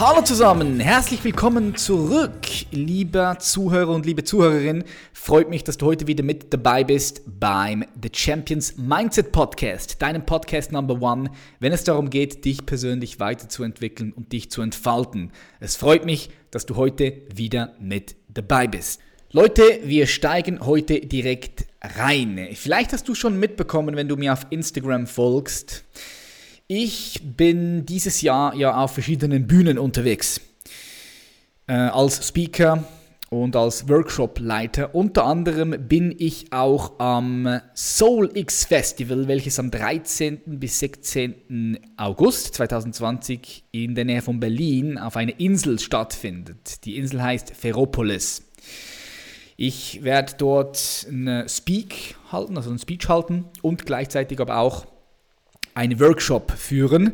Hallo zusammen, herzlich willkommen zurück, lieber Zuhörer und liebe Zuhörerin. Freut mich, dass du heute wieder mit dabei bist beim The Champions Mindset Podcast, deinem Podcast Number One, wenn es darum geht, dich persönlich weiterzuentwickeln und dich zu entfalten. Es freut mich, dass du heute wieder mit dabei bist. Leute, wir steigen heute direkt rein. Vielleicht hast du schon mitbekommen, wenn du mir auf Instagram folgst. Ich bin dieses Jahr ja auf verschiedenen Bühnen unterwegs. Äh, als Speaker und als Workshop-Leiter. Unter anderem bin ich auch am Soul X Festival, welches am 13. bis 16. August 2020 in der Nähe von Berlin auf einer Insel stattfindet. Die Insel heißt Ferropolis. Ich werde dort einen Speak halten, also einen Speech halten und gleichzeitig aber auch einen Workshop führen.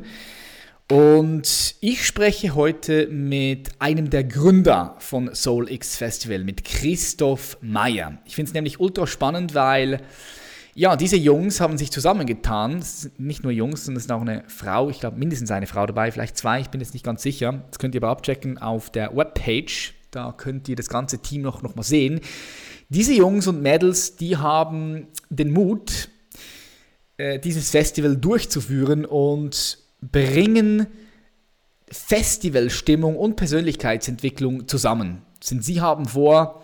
Und ich spreche heute mit einem der Gründer von Soul X Festival, mit Christoph Meyer. Ich finde es nämlich ultra spannend, weil ja, diese Jungs haben sich zusammengetan. Es sind nicht nur Jungs, sondern es ist auch eine Frau. Ich glaube, mindestens eine Frau dabei, vielleicht zwei, ich bin jetzt nicht ganz sicher. Das könnt ihr aber abchecken auf der Webpage. Da könnt ihr das ganze Team noch, noch mal sehen. Diese Jungs und Mädels, die haben den Mut, äh, dieses Festival durchzuführen und bringen Festivalstimmung und Persönlichkeitsentwicklung zusammen. Sie haben vor,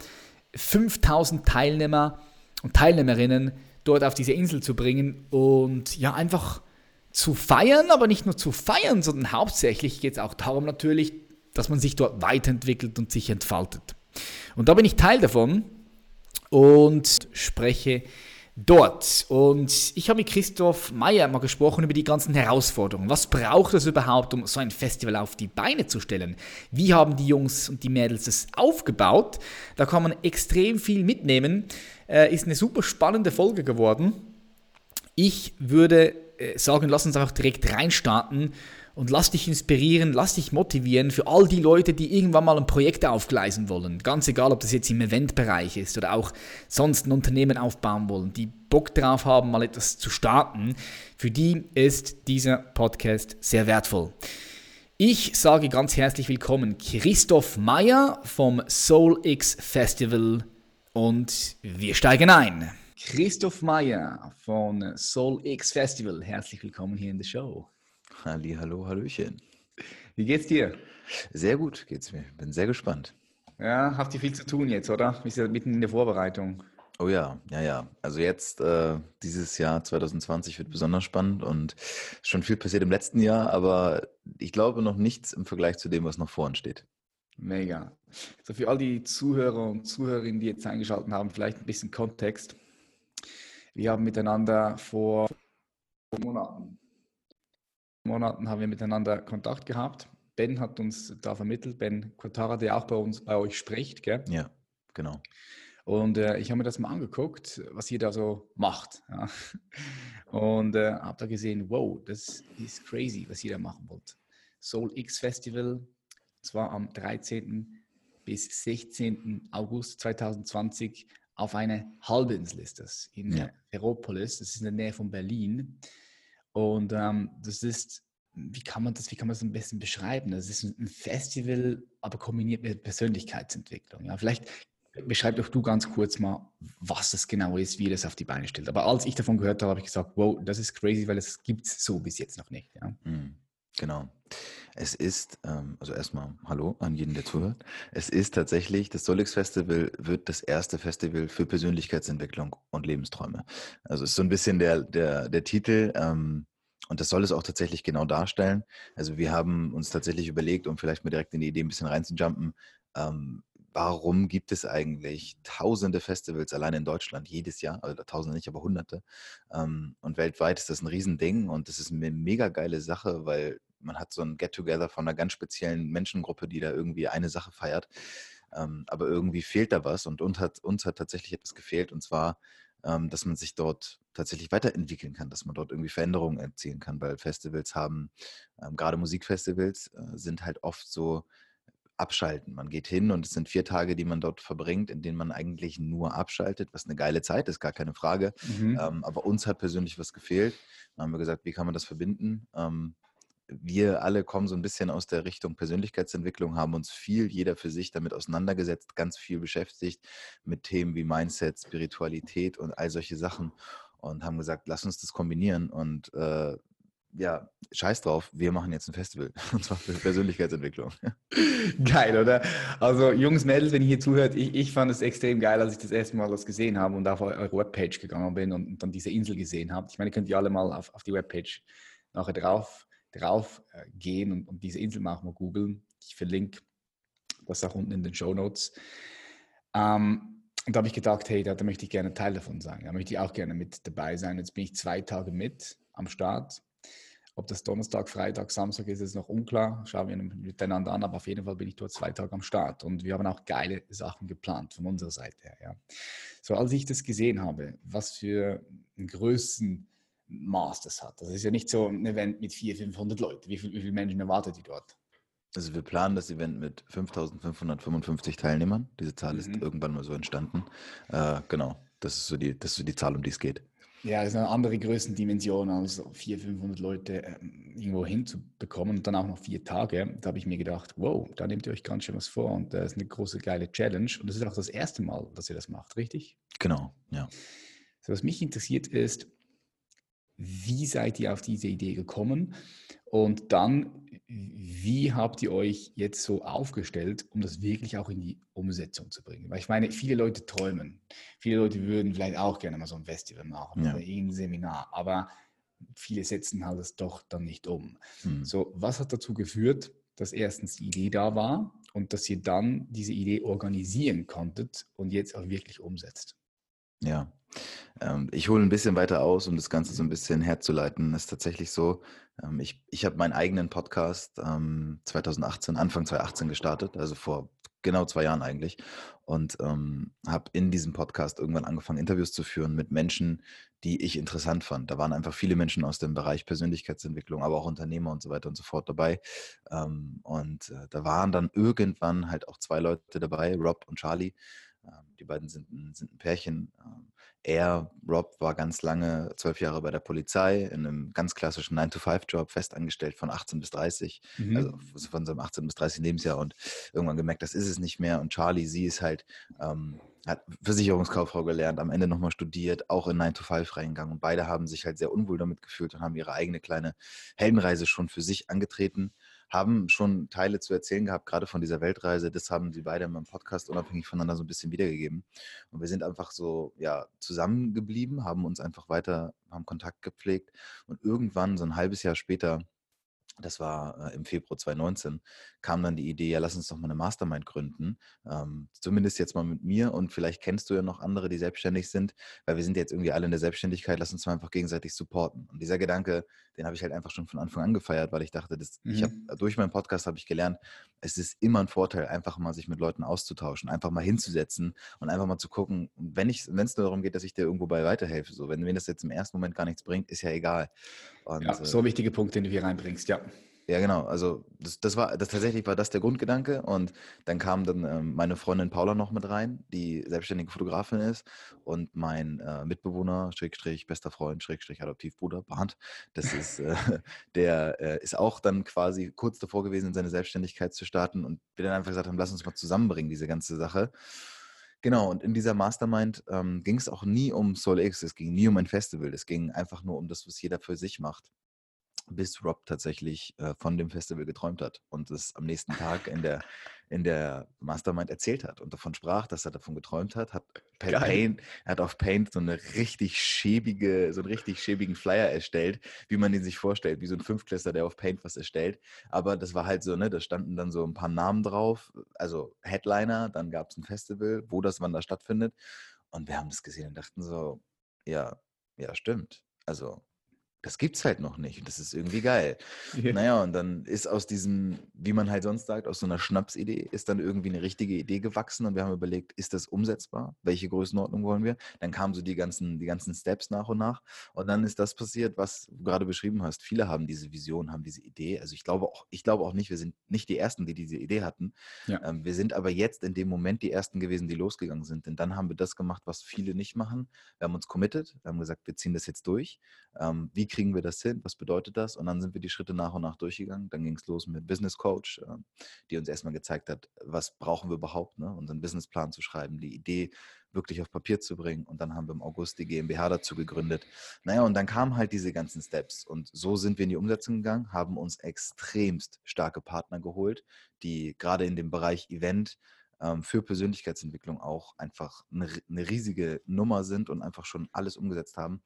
5000 Teilnehmer und Teilnehmerinnen dort auf diese Insel zu bringen und ja, einfach zu feiern, aber nicht nur zu feiern, sondern hauptsächlich geht es auch darum natürlich, dass man sich dort weiterentwickelt und sich entfaltet. Und da bin ich Teil davon und spreche dort. Und ich habe mit Christoph Meyer mal gesprochen über die ganzen Herausforderungen. Was braucht es überhaupt, um so ein Festival auf die Beine zu stellen? Wie haben die Jungs und die Mädels es aufgebaut? Da kann man extrem viel mitnehmen. Äh, ist eine super spannende Folge geworden. Ich würde äh, sagen, lass uns einfach direkt reinstarten und lass dich inspirieren, lass dich motivieren für all die Leute, die irgendwann mal ein Projekt aufgleisen wollen. Ganz egal, ob das jetzt im Eventbereich ist oder auch sonst ein Unternehmen aufbauen wollen, die Bock drauf haben, mal etwas zu starten. Für die ist dieser Podcast sehr wertvoll. Ich sage ganz herzlich willkommen Christoph Meyer vom Soul X Festival und wir steigen ein. Christoph Meyer von Soul X Festival, herzlich willkommen hier in der Show. Halli, hallo, hallöchen. Wie geht's dir? Sehr gut geht's mir. Bin sehr gespannt. Ja, habt ihr viel zu tun jetzt, oder? Bist ja mitten in der Vorbereitung. Oh ja, ja, ja. Also jetzt, äh, dieses Jahr 2020 wird besonders spannend und schon viel passiert im letzten Jahr, aber ich glaube noch nichts im Vergleich zu dem, was noch vor uns steht. Mega. So für all die Zuhörer und Zuhörerinnen, die jetzt eingeschaltet haben, vielleicht ein bisschen Kontext. Wir haben miteinander vor Monaten Monaten haben wir miteinander Kontakt gehabt. Ben hat uns da vermittelt, Ben Quattara, der auch bei uns, bei euch spricht, gell? Ja, genau. Und äh, ich habe mir das mal angeguckt, was ihr da so macht. Ja. Und äh, habe da gesehen, wow, das ist crazy, was ihr da machen wollt. Soul X Festival, zwar am 13. bis 16. August 2020 auf eine Halbinsel ist das, in ja. Ferropolis, das ist in der Nähe von Berlin. Und ähm, das ist, wie kann man das, wie kann man das am besten beschreiben? Das ist ein Festival, aber kombiniert mit Persönlichkeitsentwicklung. Ja, vielleicht beschreib doch du ganz kurz mal, was das genau ist, wie das auf die Beine stellt. Aber als ich davon gehört habe, habe ich gesagt, wow, das ist crazy, weil es gibt es so bis jetzt noch nicht. Ja? Mhm. Genau. Es ist, ähm, also erstmal Hallo an jeden, der zuhört. Es ist tatsächlich, das Solix Festival wird das erste Festival für Persönlichkeitsentwicklung und Lebensträume. Also es ist so ein bisschen der, der, der Titel. Ähm, und das soll es auch tatsächlich genau darstellen. Also wir haben uns tatsächlich überlegt, um vielleicht mal direkt in die Idee ein bisschen reinzujumpen, ähm, warum gibt es eigentlich tausende Festivals allein in Deutschland jedes Jahr, also tausende nicht, aber hunderte. Ähm, und weltweit ist das ein Riesending und das ist eine mega geile Sache, weil man hat so ein Get-Together von einer ganz speziellen Menschengruppe, die da irgendwie eine Sache feiert. Ähm, aber irgendwie fehlt da was und uns hat, uns hat tatsächlich etwas gefehlt und zwar, ähm, dass man sich dort tatsächlich weiterentwickeln kann, dass man dort irgendwie Veränderungen erzielen kann, weil Festivals haben, gerade Musikfestivals äh, sind halt oft so abschalten. Man geht hin und es sind vier Tage, die man dort verbringt, in denen man eigentlich nur abschaltet, was eine geile Zeit ist, gar keine Frage. Mhm. Ähm, aber uns hat persönlich was gefehlt. Dann haben wir gesagt, wie kann man das verbinden? Ähm, wir alle kommen so ein bisschen aus der Richtung Persönlichkeitsentwicklung, haben uns viel, jeder für sich damit auseinandergesetzt, ganz viel beschäftigt mit Themen wie Mindset, Spiritualität und all solche Sachen und haben gesagt, lass uns das kombinieren und äh, ja, scheiß drauf, wir machen jetzt ein Festival. Und zwar für Persönlichkeitsentwicklung. Geil, oder? Also, Jungs, Mädels, wenn ihr hier zuhört, ich, ich fand es extrem geil, als ich das erste Mal das gesehen habe und auf eure Webpage gegangen bin und, und dann diese Insel gesehen habe. Ich meine, könnt ihr alle mal auf, auf die Webpage nachher drauf drauf äh, gehen und, und, diese Insel mal auch mal googeln. Ich verlinke das auch unten in den Show Notes. Ähm, und da habe ich gedacht, hey, da, da, möchte ich gerne Teil davon sein. Da möchte ich auch gerne mit dabei sein. Jetzt bin ich zwei Tage mit am Start. Ob das Donnerstag, Freitag, Samstag ist, ist noch unklar. Schauen wir miteinander an, aber auf jeden Fall bin ich dort zwei Tage am Start. Und wir haben auch geile Sachen geplant von unserer Seite her. Ja. So, als ich das gesehen habe, was für einen Größen Masters hat. Das ist ja nicht so ein Event mit 400, 500 Leuten. Wie, viel, wie viele Menschen erwartet ihr dort? Also wir planen das Event mit 5555 Teilnehmern. Diese Zahl mhm. ist irgendwann mal so entstanden. Äh, genau, das ist, so die, das ist so die Zahl, um die es geht. Ja, das ist eine andere Größendimension, als 400, 500 Leute ähm, irgendwo hinzubekommen und dann auch noch vier Tage. Da habe ich mir gedacht, wow, da nehmt ihr euch ganz schön was vor und das ist eine große, geile Challenge. Und das ist auch das erste Mal, dass ihr das macht, richtig? Genau, ja. So, was mich interessiert ist, wie seid ihr auf diese Idee gekommen? Und dann, wie habt ihr euch jetzt so aufgestellt, um das wirklich auch in die Umsetzung zu bringen? Weil ich meine, viele Leute träumen. Viele Leute würden vielleicht auch gerne mal so ein Festival machen ja. oder irgendein Seminar, aber viele setzen halt das doch dann nicht um. Hm. So, was hat dazu geführt, dass erstens die Idee da war und dass ihr dann diese Idee organisieren konntet und jetzt auch wirklich umsetzt? Ja, ähm, ich hole ein bisschen weiter aus, um das Ganze so ein bisschen herzuleiten. Es ist tatsächlich so, ähm, ich, ich habe meinen eigenen Podcast 2018, ähm, Anfang 2018 gestartet, also vor genau zwei Jahren eigentlich. Und ähm, habe in diesem Podcast irgendwann angefangen, Interviews zu führen mit Menschen, die ich interessant fand. Da waren einfach viele Menschen aus dem Bereich Persönlichkeitsentwicklung, aber auch Unternehmer und so weiter und so fort dabei. Ähm, und äh, da waren dann irgendwann halt auch zwei Leute dabei, Rob und Charlie. Ähm, die beiden sind ein, sind ein Pärchen. Ähm, er, Rob, war ganz lange, zwölf Jahre bei der Polizei, in einem ganz klassischen 9-to-5-Job, festangestellt von 18 bis 30, mhm. also von seinem 18 bis 30 Lebensjahr und irgendwann gemerkt, das ist es nicht mehr. Und Charlie, sie ist halt, ähm, hat Versicherungskauffrau gelernt, am Ende nochmal studiert, auch in 9-to-5 reingegangen und beide haben sich halt sehr unwohl damit gefühlt und haben ihre eigene kleine Heldenreise schon für sich angetreten haben schon Teile zu erzählen gehabt, gerade von dieser Weltreise. Das haben sie beide in meinem Podcast unabhängig voneinander so ein bisschen wiedergegeben. Und wir sind einfach so, ja, zusammengeblieben, haben uns einfach weiter, haben Kontakt gepflegt. Und irgendwann, so ein halbes Jahr später, das war äh, im Februar 2019, kam dann die Idee, ja, lass uns doch mal eine Mastermind gründen. Ähm, zumindest jetzt mal mit mir und vielleicht kennst du ja noch andere, die selbstständig sind, weil wir sind jetzt irgendwie alle in der Selbstständigkeit, lass uns mal einfach gegenseitig supporten. Und dieser Gedanke, den habe ich halt einfach schon von Anfang an gefeiert, weil ich dachte, das, mhm. ich habe durch meinen Podcast habe ich gelernt, es ist immer ein Vorteil, einfach mal sich mit Leuten auszutauschen, einfach mal hinzusetzen und einfach mal zu gucken, wenn es nur darum geht, dass ich dir irgendwo bei weiterhelfe, so wenn mir das jetzt im ersten Moment gar nichts bringt, ist ja egal. Und, ja, so ein wichtiger Punkt, den du hier reinbringst, ja. Ja, genau. Also das, das war das tatsächlich war das der Grundgedanke. Und dann kam dann ähm, meine Freundin Paula noch mit rein, die selbstständige Fotografin ist, und mein äh, Mitbewohner, Schrägstrich, bester Freund, Schrägstrich, Adoptivbruder, Barnt, das ist, äh, der äh, ist auch dann quasi kurz davor gewesen, in seine Selbstständigkeit zu starten. Und wir dann einfach gesagt haben, lass uns mal zusammenbringen, diese ganze Sache. Genau, und in dieser Mastermind ähm, ging es auch nie um Soul X, es ging nie um ein Festival, es ging einfach nur um das, was jeder für sich macht bis Rob tatsächlich äh, von dem Festival geträumt hat und es am nächsten Tag in der, in der Mastermind erzählt hat und davon sprach, dass er davon geträumt hat, hat Paint, er hat auf Paint so eine richtig schäbige, so einen richtig schäbigen Flyer erstellt, wie man ihn sich vorstellt, wie so ein Fünftklässler, der auf Paint was erstellt. Aber das war halt so, ne, da standen dann so ein paar Namen drauf, also Headliner, dann gab es ein Festival, wo das wann da stattfindet. Und wir haben das gesehen und dachten so, ja, ja, stimmt. Also das gibt's halt noch nicht. Und das ist irgendwie geil. Ja. Naja, und dann ist aus diesem, wie man halt sonst sagt, aus so einer Schnapsidee, ist dann irgendwie eine richtige Idee gewachsen und wir haben überlegt, ist das umsetzbar? Welche Größenordnung wollen wir? Dann kamen so die ganzen, die ganzen Steps nach und nach. Und dann ist das passiert, was du gerade beschrieben hast. Viele haben diese Vision, haben diese Idee. Also ich glaube auch, ich glaube auch nicht, wir sind nicht die Ersten, die diese Idee hatten. Ja. Ähm, wir sind aber jetzt in dem Moment die Ersten gewesen, die losgegangen sind. Denn dann haben wir das gemacht, was viele nicht machen. Wir haben uns committed, wir haben gesagt, wir ziehen das jetzt durch. Ähm, wie kriegen wir das hin? Was bedeutet das? Und dann sind wir die Schritte nach und nach durchgegangen. Dann ging es los mit Business Coach, äh, die uns erstmal gezeigt hat, was brauchen wir überhaupt, ne? unseren Businessplan zu schreiben, die Idee wirklich auf Papier zu bringen. Und dann haben wir im August die GmbH dazu gegründet. Naja, und dann kamen halt diese ganzen Steps. Und so sind wir in die Umsetzung gegangen, haben uns extremst starke Partner geholt, die gerade in dem Bereich Event, ähm, für Persönlichkeitsentwicklung auch einfach eine, eine riesige Nummer sind und einfach schon alles umgesetzt haben.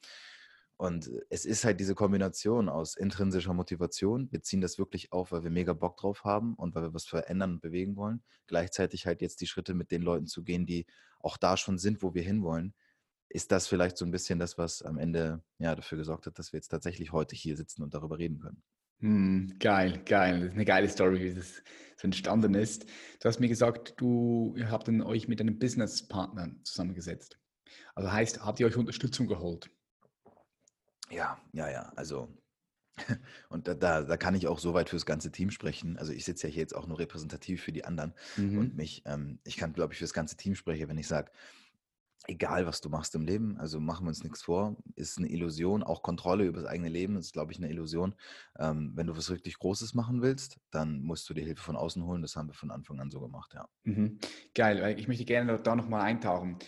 Und es ist halt diese Kombination aus intrinsischer Motivation. Wir ziehen das wirklich auf, weil wir mega Bock drauf haben und weil wir was verändern und bewegen wollen. Gleichzeitig halt jetzt die Schritte mit den Leuten zu gehen, die auch da schon sind, wo wir hinwollen. Ist das vielleicht so ein bisschen das, was am Ende ja, dafür gesorgt hat, dass wir jetzt tatsächlich heute hier sitzen und darüber reden können? Hm, geil, geil. Das ist eine geile Story, wie das so entstanden ist. Du hast mir gesagt, du habt euch mit einem Businesspartner zusammengesetzt. Also heißt, habt ihr euch Unterstützung geholt? Ja, ja, ja. Also, und da, da, da kann ich auch soweit fürs ganze Team sprechen. Also ich sitze ja hier jetzt auch nur repräsentativ für die anderen mhm. und mich, ähm, ich kann, glaube ich, fürs ganze Team sprechen, wenn ich sage, egal was du machst im Leben, also machen wir uns nichts vor, ist eine Illusion, auch Kontrolle über das eigene Leben ist, glaube ich, eine Illusion. Ähm, wenn du was richtig Großes machen willst, dann musst du dir Hilfe von außen holen. Das haben wir von Anfang an so gemacht, ja. Mhm. Geil, weil ich möchte gerne da nochmal eintauchen,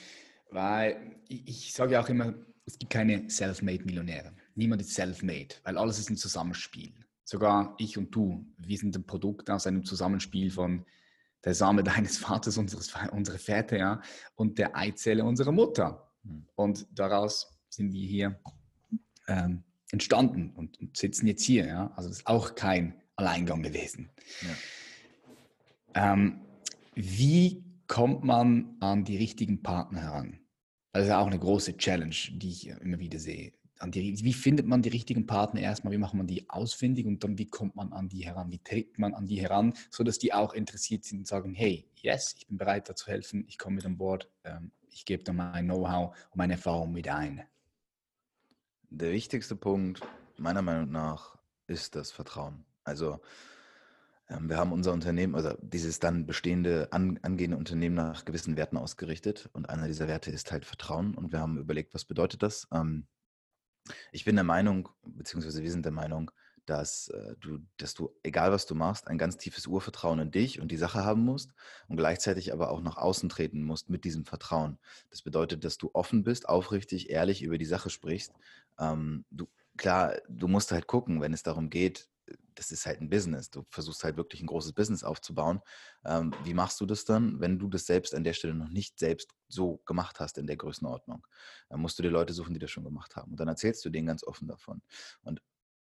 weil ich, ich sage ja auch immer, es gibt keine Self-Made-Millionäre. Niemand ist Self-Made, weil alles ist ein Zusammenspiel. Sogar ich und du, wir sind ein Produkt aus einem Zusammenspiel von der Same deines Vaters, unseres, unsere Väter, ja, und der Eizelle unserer Mutter. Hm. Und daraus sind wir hier ähm, entstanden und, und, sitzen jetzt hier. Ja? Also das ist auch kein Alleingang gewesen. Ja. Ähm, wie kommt man an die richtigen Partner heran? Das ist auch eine große Challenge, die ich immer wieder sehe. Die, wie findet man die richtigen Partner erstmal? Wie macht man die ausfindig und dann wie kommt man an die heran? Wie tritt man an die heran, sodass die auch interessiert sind und sagen: Hey, yes, ich bin bereit, da zu helfen, ich komme mit an Bord, ähm, ich gebe da mein Know-how und meine Erfahrung mit ein. Der wichtigste Punkt, meiner Meinung nach, ist das Vertrauen. Also, wir haben unser Unternehmen, also dieses dann bestehende, an, angehende Unternehmen nach gewissen Werten ausgerichtet. Und einer dieser Werte ist halt Vertrauen. Und wir haben überlegt, was bedeutet das? Ähm, ich bin der Meinung, beziehungsweise wir sind der Meinung, dass äh, du, dass du, egal was du machst, ein ganz tiefes Urvertrauen in dich und die Sache haben musst und gleichzeitig aber auch nach außen treten musst mit diesem Vertrauen. Das bedeutet, dass du offen bist, aufrichtig, ehrlich über die Sache sprichst. Ähm, du, klar, du musst halt gucken, wenn es darum geht, das ist halt ein Business. Du versuchst halt wirklich ein großes Business aufzubauen. Ähm, wie machst du das dann, wenn du das selbst an der Stelle noch nicht selbst so gemacht hast in der Größenordnung? Dann musst du dir Leute suchen, die das schon gemacht haben. Und dann erzählst du denen ganz offen davon. Und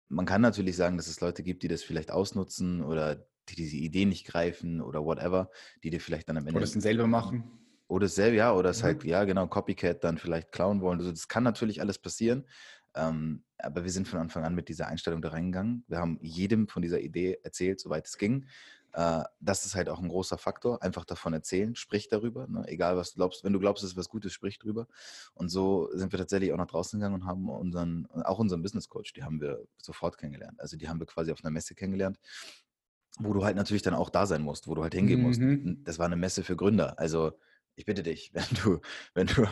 man kann natürlich sagen, dass es Leute gibt, die das vielleicht ausnutzen oder die diese Idee nicht greifen oder whatever, die dir vielleicht dann am Ende. Oder es dann selber machen. Oder es selber, ja, oder es mhm. halt, ja, genau, Copycat dann vielleicht klauen wollen. Also das kann natürlich alles passieren. Ähm, aber wir sind von Anfang an mit dieser Einstellung da reingegangen. Wir haben jedem von dieser Idee erzählt, soweit es ging. Äh, das ist halt auch ein großer Faktor. Einfach davon erzählen, sprich darüber. Ne? Egal, was du glaubst. Wenn du glaubst, es ist was Gutes, sprich drüber. Und so sind wir tatsächlich auch nach draußen gegangen und haben unseren, auch unseren Business Coach, die haben wir sofort kennengelernt. Also die haben wir quasi auf einer Messe kennengelernt wo du halt natürlich dann auch da sein musst, wo du halt hingehen mhm. musst. Das war eine Messe für Gründer. Also ich bitte dich, wenn du, wenn du,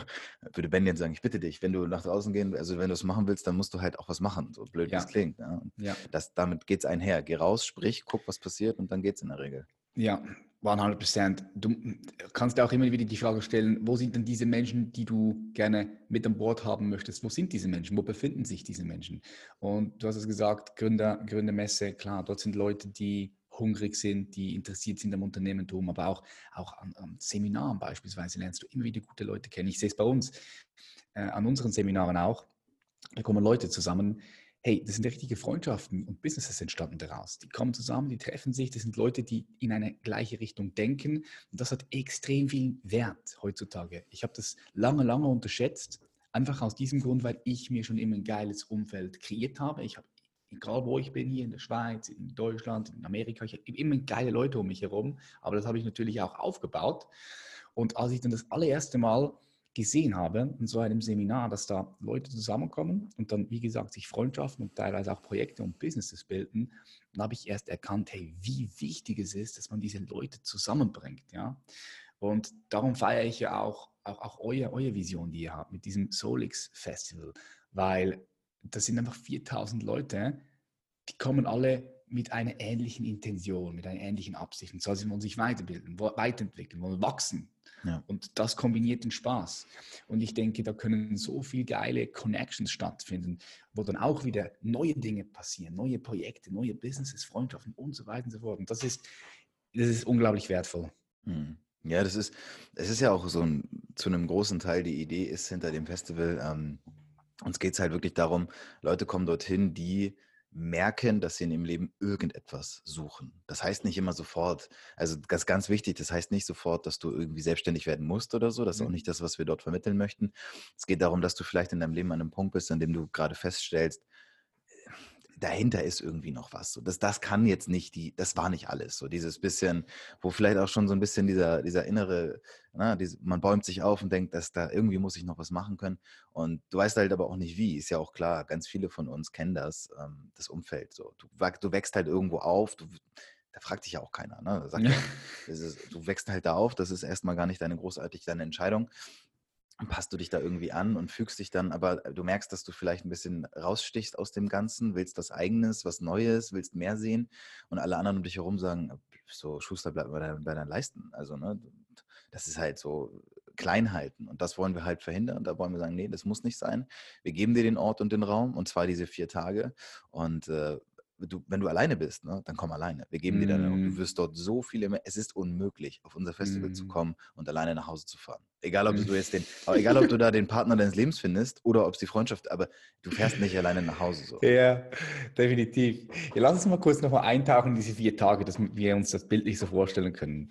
würde Ben jetzt sagen, ich bitte dich, wenn du nach draußen gehen, also wenn du es machen willst, dann musst du halt auch was machen, so blöd wie es klingt. Ja. ja. Das, damit geht es einher. Geh raus, sprich, guck, was passiert und dann geht es in der Regel. Ja, 100 Prozent. Du kannst dir auch immer wieder die Frage stellen, wo sind denn diese Menschen, die du gerne mit an Bord haben möchtest? Wo sind diese Menschen? Wo befinden sich diese Menschen? Und du hast es gesagt, Gründer, Gründermesse, klar, dort sind Leute, die hungrig sind, die interessiert sind am Unternehmertum, aber auch, auch an, an Seminaren beispielsweise lernst du immer wieder gute Leute kennen. Ich sehe es bei uns, äh, an unseren Seminaren auch. Da kommen Leute zusammen, hey, das sind richtige Freundschaften und Businesses entstanden daraus. Die kommen zusammen, die treffen sich, das sind Leute, die in eine gleiche Richtung denken und das hat extrem viel Wert heutzutage. Ich habe das lange, lange unterschätzt, Einfach aus diesem Grund, weil ich mir schon immer ein geiles Umfeld kreiert habe. Ich habe, egal wo ich bin, hier in der Schweiz, in Deutschland, in Amerika, ich habe immer geile Leute um mich herum, aber das habe ich natürlich auch aufgebaut. Und als ich dann das allererste Mal gesehen habe, in so einem Seminar, dass da Leute zusammenkommen und dann, wie gesagt, sich Freundschaften und teilweise auch Projekte und Businesses bilden, dann habe ich erst erkannt, hey, wie wichtig es ist, dass man diese Leute zusammenbringt, ja. Und darum feiere ich ja auch, auch, auch eure, eure Vision, die ihr habt mit diesem Solix Festival, weil das sind einfach 4000 Leute, die kommen alle mit einer ähnlichen Intention, mit einer ähnlichen Absicht. Und zwar, sie wollen sich weiterbilden, weiterentwickeln, wollen wachsen. Ja. Und das kombiniert den Spaß. Und ich denke, da können so viele geile Connections stattfinden, wo dann auch wieder neue Dinge passieren, neue Projekte, neue Businesses, Freundschaften und so weiter und so fort. Und das ist, das ist unglaublich wertvoll. Hm. Ja, das ist, es ist ja auch so ein, zu einem großen Teil die Idee ist hinter dem Festival, ähm, uns geht es halt wirklich darum, Leute kommen dorthin, die merken, dass sie in ihrem Leben irgendetwas suchen. Das heißt nicht immer sofort, also das ist ganz wichtig, das heißt nicht sofort, dass du irgendwie selbstständig werden musst oder so. Das ist auch mhm. nicht das, was wir dort vermitteln möchten. Es geht darum, dass du vielleicht in deinem Leben an einem Punkt bist, an dem du gerade feststellst, dahinter ist irgendwie noch was. So, das, das kann jetzt nicht die, das war nicht alles. So dieses bisschen, wo vielleicht auch schon so ein bisschen dieser, dieser innere, na, diese, man bäumt sich auf und denkt, dass da irgendwie muss ich noch was machen können. Und du weißt halt aber auch nicht wie. Ist ja auch klar, ganz viele von uns kennen das, ähm, das Umfeld. So, du, du wächst halt irgendwo auf, du, da fragt sich ja auch keiner. Ne? Sagt, ja. ist, du wächst halt da auf, das ist erstmal gar nicht deine großartig deine Entscheidung passt du dich da irgendwie an und fügst dich dann, aber du merkst, dass du vielleicht ein bisschen rausstichst aus dem Ganzen, willst was Eigenes, was Neues, willst mehr sehen und alle anderen um dich herum sagen, so Schuster, bleib bei, deinen, bei deinen Leisten. Also, ne, das ist halt so klein halten und das wollen wir halt verhindern. Da wollen wir sagen, nee, das muss nicht sein. Wir geben dir den Ort und den Raum und zwar diese vier Tage und äh, du, wenn du alleine bist, ne, dann komm alleine. Wir geben mm. dir dann, du wirst dort so viele, es ist unmöglich, auf unser Festival mm. zu kommen und alleine nach Hause zu fahren. Egal, ob du jetzt den, egal, ob du da den Partner deines Lebens findest oder ob es die Freundschaft, aber du fährst nicht alleine nach Hause. So. Ja, definitiv. Ja, lass uns mal kurz noch mal eintauchen in diese vier Tage, dass wir uns das bildlich so vorstellen können.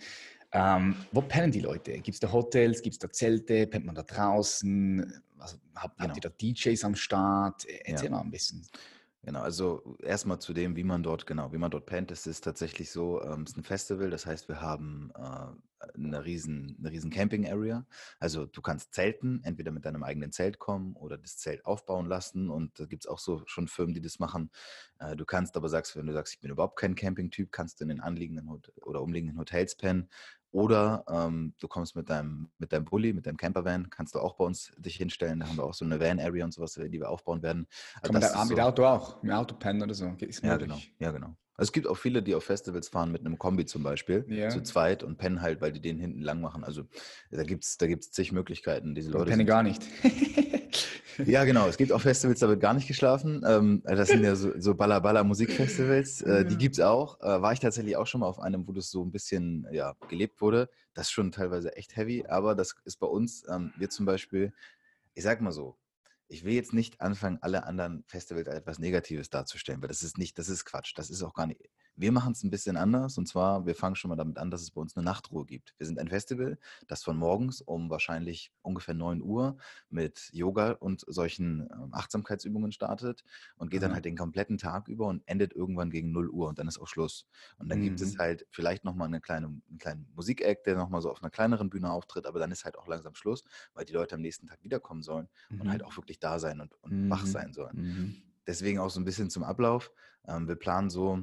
Ähm, wo pennen die Leute? Gibt es da Hotels, gibt es da Zelte, pennt man da draußen? Also, habt, genau. habt ihr da DJs am Start? Erzähl ja. mal ein bisschen. Genau, also erstmal zu dem, wie man dort, genau, wie man dort pennt. Es ist tatsächlich so, ähm, es ist ein Festival, das heißt, wir haben äh, eine riesen, eine riesen Camping-Area. Also du kannst zelten, entweder mit deinem eigenen Zelt kommen oder das Zelt aufbauen lassen. Und da gibt es auch so schon Firmen, die das machen. Äh, du kannst aber sagst, wenn du sagst, ich bin überhaupt kein Camping-Typ, kannst du in den anliegenden Hot oder umliegenden Hotels pennen. Oder ähm, du kommst mit deinem, mit deinem Bulli, mit deinem Campervan, kannst du auch bei uns dich hinstellen. Da haben wir auch so eine Van-Area und sowas, die wir aufbauen werden. Kann man da, mit so, Auto auch, mit Auto pennen oder so? Ist ja, genau. Ja, genau. Also es gibt auch viele, die auf Festivals fahren mit einem Kombi zum Beispiel, ja. zu zweit und pennen halt, weil die den hinten lang machen. Also da gibt es da gibt's zig Möglichkeiten. Diese Leute. Penne gar nicht. ja, genau. Es gibt auch Festivals, da wird gar nicht geschlafen. Ähm, das sind ja so, so Balla Musikfestivals. Äh, die gibt es auch. Äh, war ich tatsächlich auch schon mal auf einem, wo das so ein bisschen ja, gelebt wurde. Das ist schon teilweise echt heavy, aber das ist bei uns, ähm, wir zum Beispiel, ich sag mal so, ich will jetzt nicht anfangen, alle anderen Festivals als etwas Negatives darzustellen, weil das ist nicht, das ist Quatsch. Das ist auch gar nicht. Wir machen es ein bisschen anders und zwar, wir fangen schon mal damit an, dass es bei uns eine Nachtruhe gibt. Wir sind ein Festival, das von morgens um wahrscheinlich ungefähr 9 Uhr mit Yoga und solchen ähm, Achtsamkeitsübungen startet und geht mhm. dann halt den kompletten Tag über und endet irgendwann gegen 0 Uhr und dann ist auch Schluss. Und dann mhm. gibt es mhm. halt vielleicht nochmal eine kleine, einen kleinen Musikeck, der nochmal so auf einer kleineren Bühne auftritt, aber dann ist halt auch langsam Schluss, weil die Leute am nächsten Tag wiederkommen sollen mhm. und halt auch wirklich da sein und, und wach mhm. sein sollen. Mhm. Deswegen auch so ein bisschen zum Ablauf. Ähm, wir planen so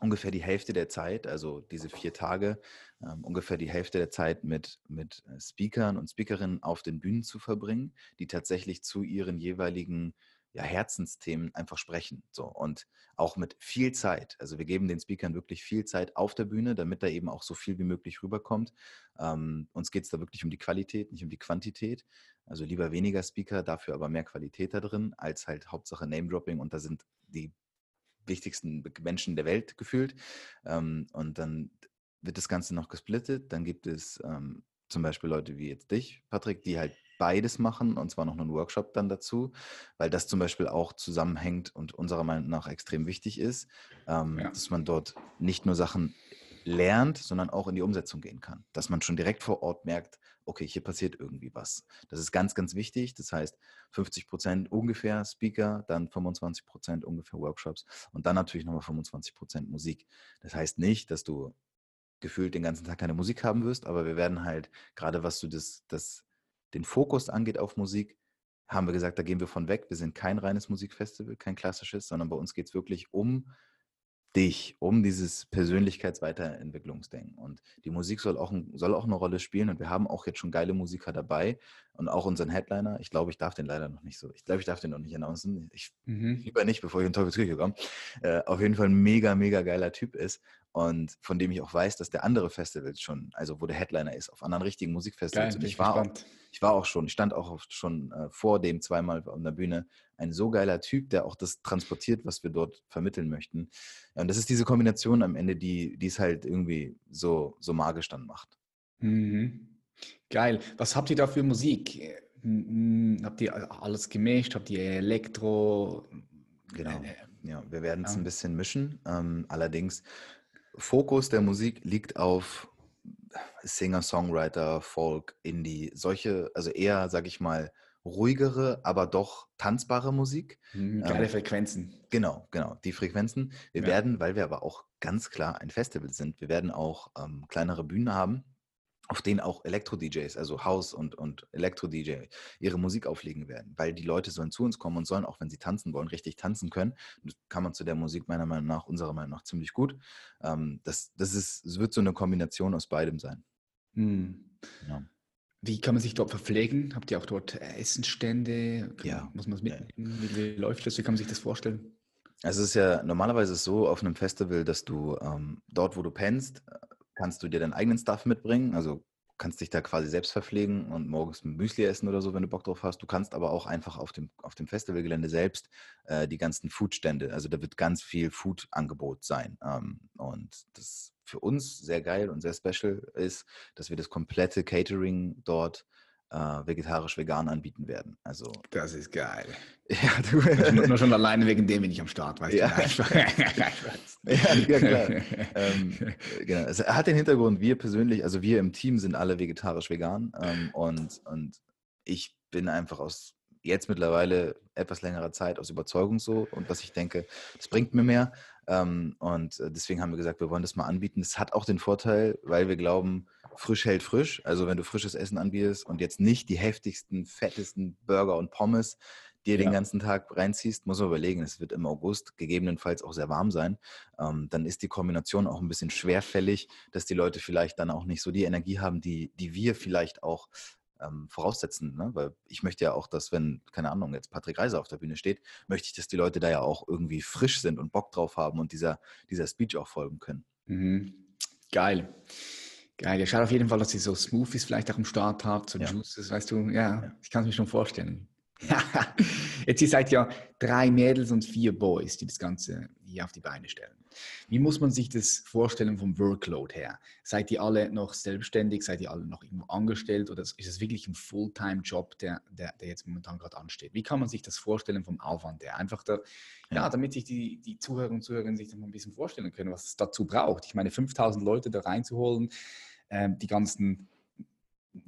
ungefähr die Hälfte der Zeit, also diese vier Tage, ähm, ungefähr die Hälfte der Zeit mit, mit äh, Speakern und Speakerinnen auf den Bühnen zu verbringen, die tatsächlich zu ihren jeweiligen ja, Herzensthemen einfach sprechen. So. Und auch mit viel Zeit. Also wir geben den Speakern wirklich viel Zeit auf der Bühne, damit da eben auch so viel wie möglich rüberkommt. Ähm, uns geht es da wirklich um die Qualität, nicht um die Quantität. Also lieber weniger Speaker, dafür aber mehr Qualität da drin, als halt Hauptsache Name-Dropping. Und da sind die wichtigsten Menschen der Welt gefühlt. Ähm, und dann wird das Ganze noch gesplittet. Dann gibt es ähm, zum Beispiel Leute wie jetzt dich, Patrick, die halt beides machen und zwar noch einen Workshop dann dazu, weil das zum Beispiel auch zusammenhängt und unserer Meinung nach extrem wichtig ist, ähm, ja. dass man dort nicht nur Sachen lernt, sondern auch in die Umsetzung gehen kann. Dass man schon direkt vor Ort merkt, okay, hier passiert irgendwie was. Das ist ganz, ganz wichtig. Das heißt, 50 Prozent ungefähr Speaker, dann 25 Prozent ungefähr Workshops und dann natürlich nochmal 25 Prozent Musik. Das heißt nicht, dass du gefühlt den ganzen Tag keine Musik haben wirst, aber wir werden halt, gerade was du das, das, den Fokus angeht auf Musik, haben wir gesagt, da gehen wir von weg. Wir sind kein reines Musikfestival, kein klassisches, sondern bei uns geht es wirklich um dich, um dieses Persönlichkeitsweiterentwicklungsdenken. Und die Musik soll auch, soll auch eine Rolle spielen. Und wir haben auch jetzt schon geile Musiker dabei und auch unseren Headliner. Ich glaube, ich darf den leider noch nicht so. Ich glaube, ich darf den noch nicht announcen. Ich mhm. lieber nicht, bevor ich in Teufelsküche komme. Äh, auf jeden Fall ein mega, mega geiler Typ ist und von dem ich auch weiß, dass der andere Festivals schon, also wo der Headliner ist, auf anderen richtigen Musikfestivals. Geil, und ich war, auch, ich war auch schon, ich stand auch schon äh, vor dem zweimal auf der Bühne. Ein so geiler Typ, der auch das transportiert, was wir dort vermitteln möchten. Ja, und das ist diese Kombination am Ende, die es halt irgendwie so, so magisch dann macht. Mhm. Geil. Was habt ihr da für Musik? Habt ihr alles gemischt? Habt ihr Elektro? Genau. Äh, ja, wir werden es ja. ein bisschen mischen. Ähm, allerdings Fokus der Musik liegt auf Singer, Songwriter, Folk, Indie, solche, also eher, sag ich mal, ruhigere, aber doch tanzbare Musik. Mhm, geile ähm, Frequenzen. Genau, genau, die Frequenzen. Wir ja. werden, weil wir aber auch ganz klar ein Festival sind, wir werden auch ähm, kleinere Bühnen haben auf denen auch Elektro-DJs, also House- und, und Elektro-DJ, ihre Musik auflegen werden, weil die Leute sollen zu uns kommen und sollen, auch wenn sie tanzen wollen, richtig tanzen können. Das kann man zu der Musik meiner Meinung nach, unserer Meinung nach, ziemlich gut. Ähm, das, das, ist, es wird so eine Kombination aus beidem sein. Hm. Ja. Wie kann man sich dort verpflegen? Habt ihr auch dort Essensstände? Ja. Muss man es mitnehmen? Ja. Wie, wie läuft das? Wie kann man sich das vorstellen? Also es ist ja normalerweise so auf einem Festival, dass du ähm, dort, wo du pennst, kannst du dir deinen eigenen Stuff mitbringen. Also kannst dich da quasi selbst verpflegen und morgens ein Müsli essen oder so, wenn du Bock drauf hast. Du kannst aber auch einfach auf dem, auf dem Festivalgelände selbst äh, die ganzen Foodstände, also da wird ganz viel Food-Angebot sein. Ähm, und das für uns sehr geil und sehr special ist, dass wir das komplette Catering dort äh, vegetarisch-vegan anbieten werden. Also, das ist geil. Ja, du, nur, nur, schon alleine wegen dem bin ich am Start, weißt ja. du? ja, ja, klar. ähm, genau. Es hat den Hintergrund, wir persönlich, also wir im Team sind alle vegetarisch-vegan ähm, und, und ich bin einfach aus jetzt mittlerweile etwas längerer Zeit aus Überzeugung so und was ich denke, das bringt mir mehr. Ähm, und äh, deswegen haben wir gesagt, wir wollen das mal anbieten. Es hat auch den Vorteil, weil wir glauben, frisch hält frisch. Also wenn du frisches Essen anbietest und jetzt nicht die heftigsten, fettesten Burger und Pommes dir ja. den ganzen Tag reinziehst, muss man überlegen, es wird im August gegebenenfalls auch sehr warm sein. Ähm, dann ist die Kombination auch ein bisschen schwerfällig, dass die Leute vielleicht dann auch nicht so die Energie haben, die, die wir vielleicht auch ähm, voraussetzen. Ne? Weil ich möchte ja auch, dass wenn, keine Ahnung, jetzt Patrick Reiser auf der Bühne steht, möchte ich, dass die Leute da ja auch irgendwie frisch sind und Bock drauf haben und dieser, dieser Speech auch folgen können. Mhm. Geil. Geil. Ihr schaut auf jeden Fall, dass ihr so Smoothies vielleicht auch im Start habt, so ja. Juices, weißt du, ja, ja. ich kann es mir schon vorstellen. Jetzt ihr seid ja drei Mädels und vier Boys, die das Ganze hier auf die Beine stellen. Wie muss man sich das vorstellen vom Workload her? Seid ihr alle noch selbstständig? Seid ihr alle noch irgendwo angestellt? Oder ist es wirklich ein Fulltime-Job, der, der, der, jetzt momentan gerade ansteht? Wie kann man sich das vorstellen vom Aufwand her? Einfach da, ja, damit sich die, die Zuhörer und Zuhörerinnen sich dann mal ein bisschen vorstellen können, was es dazu braucht. Ich meine, 5000 Leute da reinzuholen, ähm, die ganzen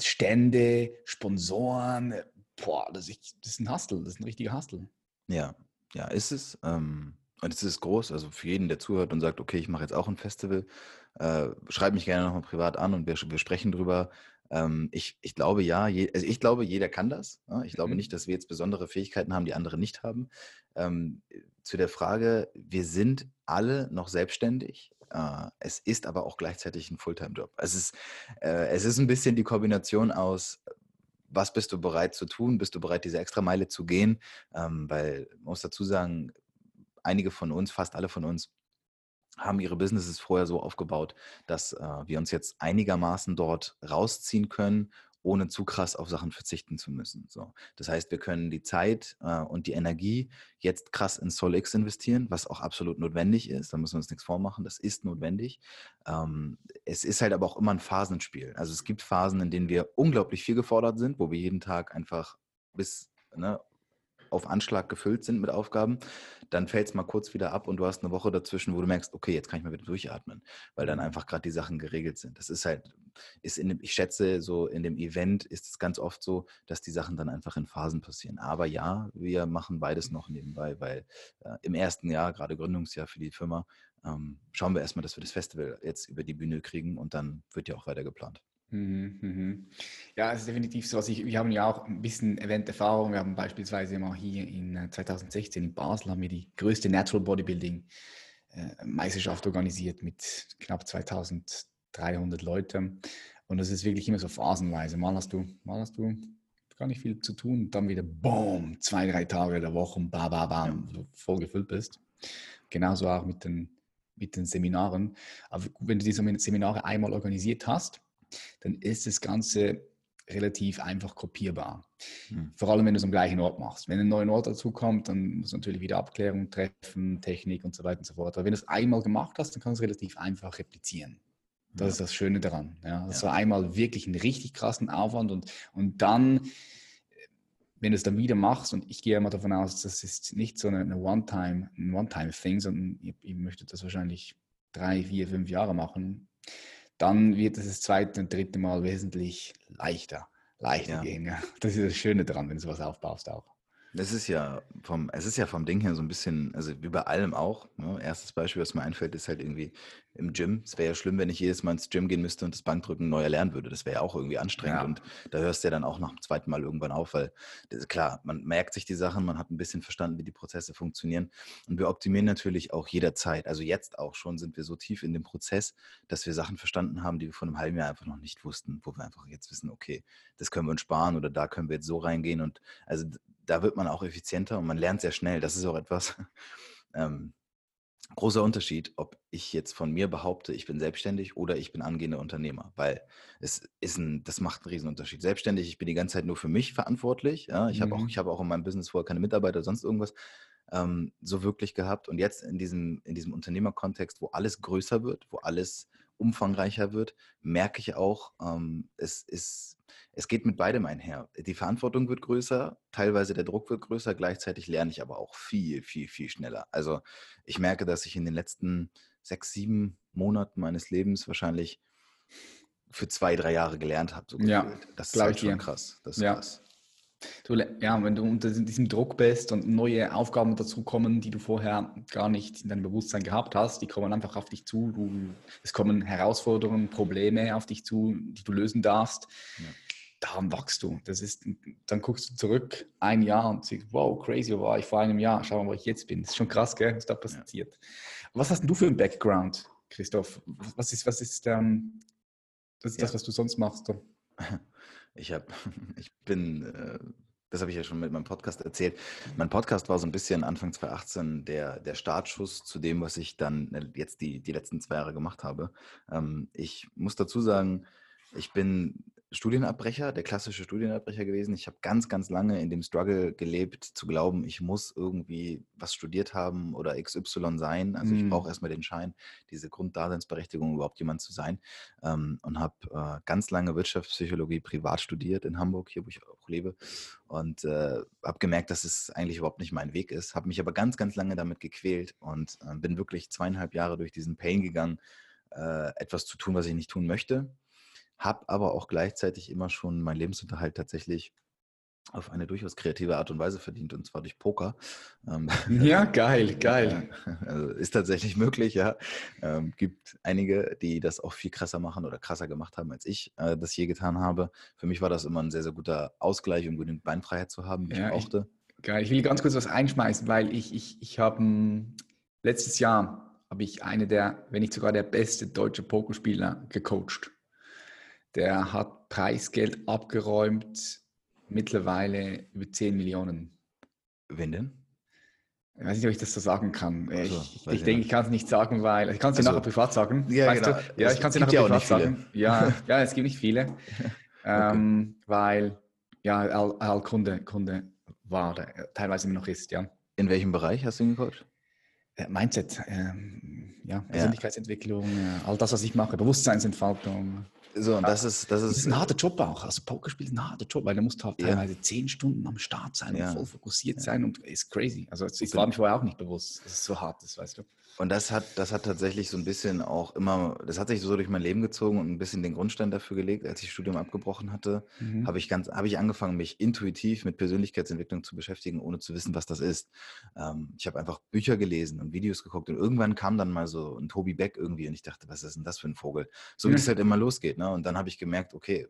Stände, Sponsoren, boah, das ist, das ist ein Hustle, das ist ein richtiger Hustle. Ja, ja, ist es. Ähm, und es ist groß, also für jeden, der zuhört und sagt, okay, ich mache jetzt auch ein Festival, äh, schreib mich gerne nochmal privat an und wir, wir sprechen drüber. Ähm, ich, ich glaube ja, je, also ich glaube, jeder kann das. Ja? Ich glaube mhm. nicht, dass wir jetzt besondere Fähigkeiten haben, die andere nicht haben. Ähm, zu der Frage, wir sind alle noch selbstständig. Uh, es ist aber auch gleichzeitig ein Fulltime-Job. Es ist, äh, es ist ein bisschen die Kombination aus, was bist du bereit zu tun? Bist du bereit, diese extra Meile zu gehen? Ähm, weil man muss dazu sagen, einige von uns, fast alle von uns, haben ihre Businesses vorher so aufgebaut, dass äh, wir uns jetzt einigermaßen dort rausziehen können, ohne zu krass auf Sachen verzichten zu müssen. So. Das heißt, wir können die Zeit äh, und die Energie jetzt krass in SolX investieren, was auch absolut notwendig ist. Da müssen wir uns nichts vormachen, das ist notwendig. Ähm, es ist halt aber auch immer ein Phasenspiel. Also es gibt Phasen, in denen wir unglaublich viel gefordert sind, wo wir jeden Tag einfach bis ne, auf Anschlag gefüllt sind mit Aufgaben, dann fällt es mal kurz wieder ab und du hast eine Woche dazwischen, wo du merkst, okay, jetzt kann ich mal wieder durchatmen, weil dann einfach gerade die Sachen geregelt sind. Das ist halt, ist in dem, ich schätze, so in dem Event ist es ganz oft so, dass die Sachen dann einfach in Phasen passieren. Aber ja, wir machen beides noch nebenbei, weil äh, im ersten Jahr, gerade Gründungsjahr für die Firma, ähm, schauen wir erstmal, dass wir das Festival jetzt über die Bühne kriegen und dann wird ja auch weiter geplant. Mhm, mhm. Ja, es ist definitiv so. Also ich, wir haben ja auch ein bisschen Event-Erfahrung. Wir haben beispielsweise mal hier in 2016 äh, in Basel haben wir die größte Natural Bodybuilding äh, Meisterschaft organisiert mit knapp 2300 Leuten. Und das ist wirklich immer so phasenweise. Mal hast du, mal hast du gar nicht viel zu tun, dann wieder boom, zwei, drei Tage der Woche und bam, bam, bam, ja. voll gefüllt bist. Genauso auch mit den, mit den Seminaren. Aber wenn du diese Seminare einmal organisiert hast, dann ist das Ganze relativ einfach kopierbar. Hm. Vor allem, wenn du es am gleichen Ort machst. Wenn ein neuer Ort dazu kommt, dann musst du natürlich wieder Abklärung treffen, Technik und so weiter und so fort. Aber wenn du es einmal gemacht hast, dann kannst du es relativ einfach replizieren. Das ja. ist das Schöne daran. Ja, das ja. war einmal wirklich einen richtig krassen Aufwand und, und dann, wenn du es dann wieder machst, und ich gehe immer davon aus, das ist nicht so eine, One-Time, ein One-Time-Thing, sondern ihr, ihr möchtet das wahrscheinlich drei, vier, fünf Jahre machen, dann wird es das zweite und dritte Mal wesentlich leichter, leichter ja. gehen. Ja. Das ist das Schöne daran, wenn du sowas aufbaust auch. Es ist ja vom, es ist ja vom Ding her so ein bisschen, also wie bei allem auch. Ne? Erstes Beispiel, was mir einfällt, ist halt irgendwie im Gym. Es wäre ja schlimm, wenn ich jedes Mal ins Gym gehen müsste und das Bankdrücken neu erlernen würde. Das wäre ja auch irgendwie anstrengend. Ja. Und da hörst du ja dann auch nach dem zweiten Mal irgendwann auf, weil klar, man merkt sich die Sachen, man hat ein bisschen verstanden, wie die Prozesse funktionieren. Und wir optimieren natürlich auch jederzeit. Also jetzt auch schon sind wir so tief in dem Prozess, dass wir Sachen verstanden haben, die wir vor einem halben Jahr einfach noch nicht wussten, wo wir einfach jetzt wissen, okay, das können wir uns sparen oder da können wir jetzt so reingehen. Und also da wird man auch effizienter und man lernt sehr schnell. Das ist auch etwas. Ähm, großer Unterschied, ob ich jetzt von mir behaupte, ich bin selbstständig oder ich bin angehender Unternehmer, weil es ist ein, das macht einen Riesenunterschied. Selbstständig, ich bin die ganze Zeit nur für mich verantwortlich. Ja? Ich mhm. habe auch, ich habe auch in meinem Business vorher keine Mitarbeiter, sonst irgendwas ähm, so wirklich gehabt. Und jetzt in diesem, in diesem Unternehmerkontext, wo alles größer wird, wo alles umfangreicher wird, merke ich auch, ähm, es, ist, es geht mit beidem einher. Die Verantwortung wird größer, teilweise der Druck wird größer, gleichzeitig lerne ich aber auch viel, viel, viel schneller. Also ich merke, dass ich in den letzten sechs, sieben Monaten meines Lebens wahrscheinlich für zwei, drei Jahre gelernt habe. So ja, das ist halt schon krass. Das ist ja. krass. Du, ja, wenn du unter diesem Druck bist und neue Aufgaben dazu kommen, die du vorher gar nicht in deinem Bewusstsein gehabt hast, die kommen einfach auf dich zu. Du, es kommen Herausforderungen, Probleme auf dich zu, die du lösen darfst. Ja. Daran wachst du. Das ist, dann guckst du zurück ein Jahr und siehst, wow, crazy, war ich vor einem Jahr? Schau mal, wo ich jetzt bin. Das ist schon krass, gell, was da passiert. Ja. Was hast du für einen Background, Christoph? Was ist, was ist, ähm, das, ist ja. das, was du sonst machst? Ich habe, ich bin, äh, das habe ich ja schon mit meinem Podcast erzählt. Mein Podcast war so ein bisschen Anfang 2018 der, der Startschuss zu dem, was ich dann äh, jetzt die, die letzten zwei Jahre gemacht habe. Ähm, ich muss dazu sagen, ich bin Studienabbrecher, der klassische Studienabbrecher gewesen. Ich habe ganz, ganz lange in dem Struggle gelebt, zu glauben, ich muss irgendwie was studiert haben oder XY sein. Also ich brauche mhm. erstmal den Schein, diese Grunddaseinsberechtigung, überhaupt jemand zu sein. Ähm, und habe äh, ganz lange Wirtschaftspsychologie privat studiert in Hamburg, hier wo ich auch lebe. Und äh, habe gemerkt, dass es eigentlich überhaupt nicht mein Weg ist. Habe mich aber ganz, ganz lange damit gequält und äh, bin wirklich zweieinhalb Jahre durch diesen Pain gegangen, äh, etwas zu tun, was ich nicht tun möchte habe aber auch gleichzeitig immer schon meinen Lebensunterhalt tatsächlich auf eine durchaus kreative Art und Weise verdient, und zwar durch Poker. Ähm, ja, geil, geil. Also ist tatsächlich möglich, ja. Ähm, gibt einige, die das auch viel krasser machen oder krasser gemacht haben, als ich äh, das je getan habe. Für mich war das immer ein sehr, sehr guter Ausgleich, um genügend Beinfreiheit zu haben, die ja, ich brauchte. Ich, geil. Ich will ganz kurz was einschmeißen, weil ich, ich, ich habe hm, letztes Jahr habe ich eine der, wenn nicht sogar der beste deutsche Pokerspieler gecoacht. Der hat Preisgeld abgeräumt, mittlerweile über 10 Millionen. Wen denn? Ich weiß nicht, ob ich das so sagen kann. Also, ich, ich denke, ich kann es nicht sagen, weil ich kann es dir also, nachher privat sagen. Ja, genau. Du? Ja, ich kann es dir nachher privat sagen. Ja, ja, es gibt nicht viele. okay. ähm, weil ja, Al, Al Kunde, Kunde war, der, teilweise immer noch ist, ja. In welchem Bereich hast du ihn gecoacht? Mindset, ähm, ja, Persönlichkeitsentwicklung, all das, was ich mache, Bewusstseinsentfaltung. So, und das ist, das ist, das ist ein harter Job auch. Also Pokerspiel ist ein harter Job, weil da musst du halt teilweise ja. zehn Stunden am Start sein und voll fokussiert sein und ist crazy. Also es war mir vorher auch nicht bewusst, dass es so hart ist, weißt du. Und das hat, das hat tatsächlich so ein bisschen auch immer, das hat sich so durch mein Leben gezogen und ein bisschen den Grundstein dafür gelegt. Als ich das Studium abgebrochen hatte, mhm. habe ich ganz, habe ich angefangen, mich intuitiv mit Persönlichkeitsentwicklung zu beschäftigen, ohne zu wissen, was das ist. Ähm, ich habe einfach Bücher gelesen und Videos geguckt und irgendwann kam dann mal so ein Tobi Beck irgendwie und ich dachte, was ist denn das für ein Vogel? So wie es halt immer losgeht. Ne? Und dann habe ich gemerkt, okay,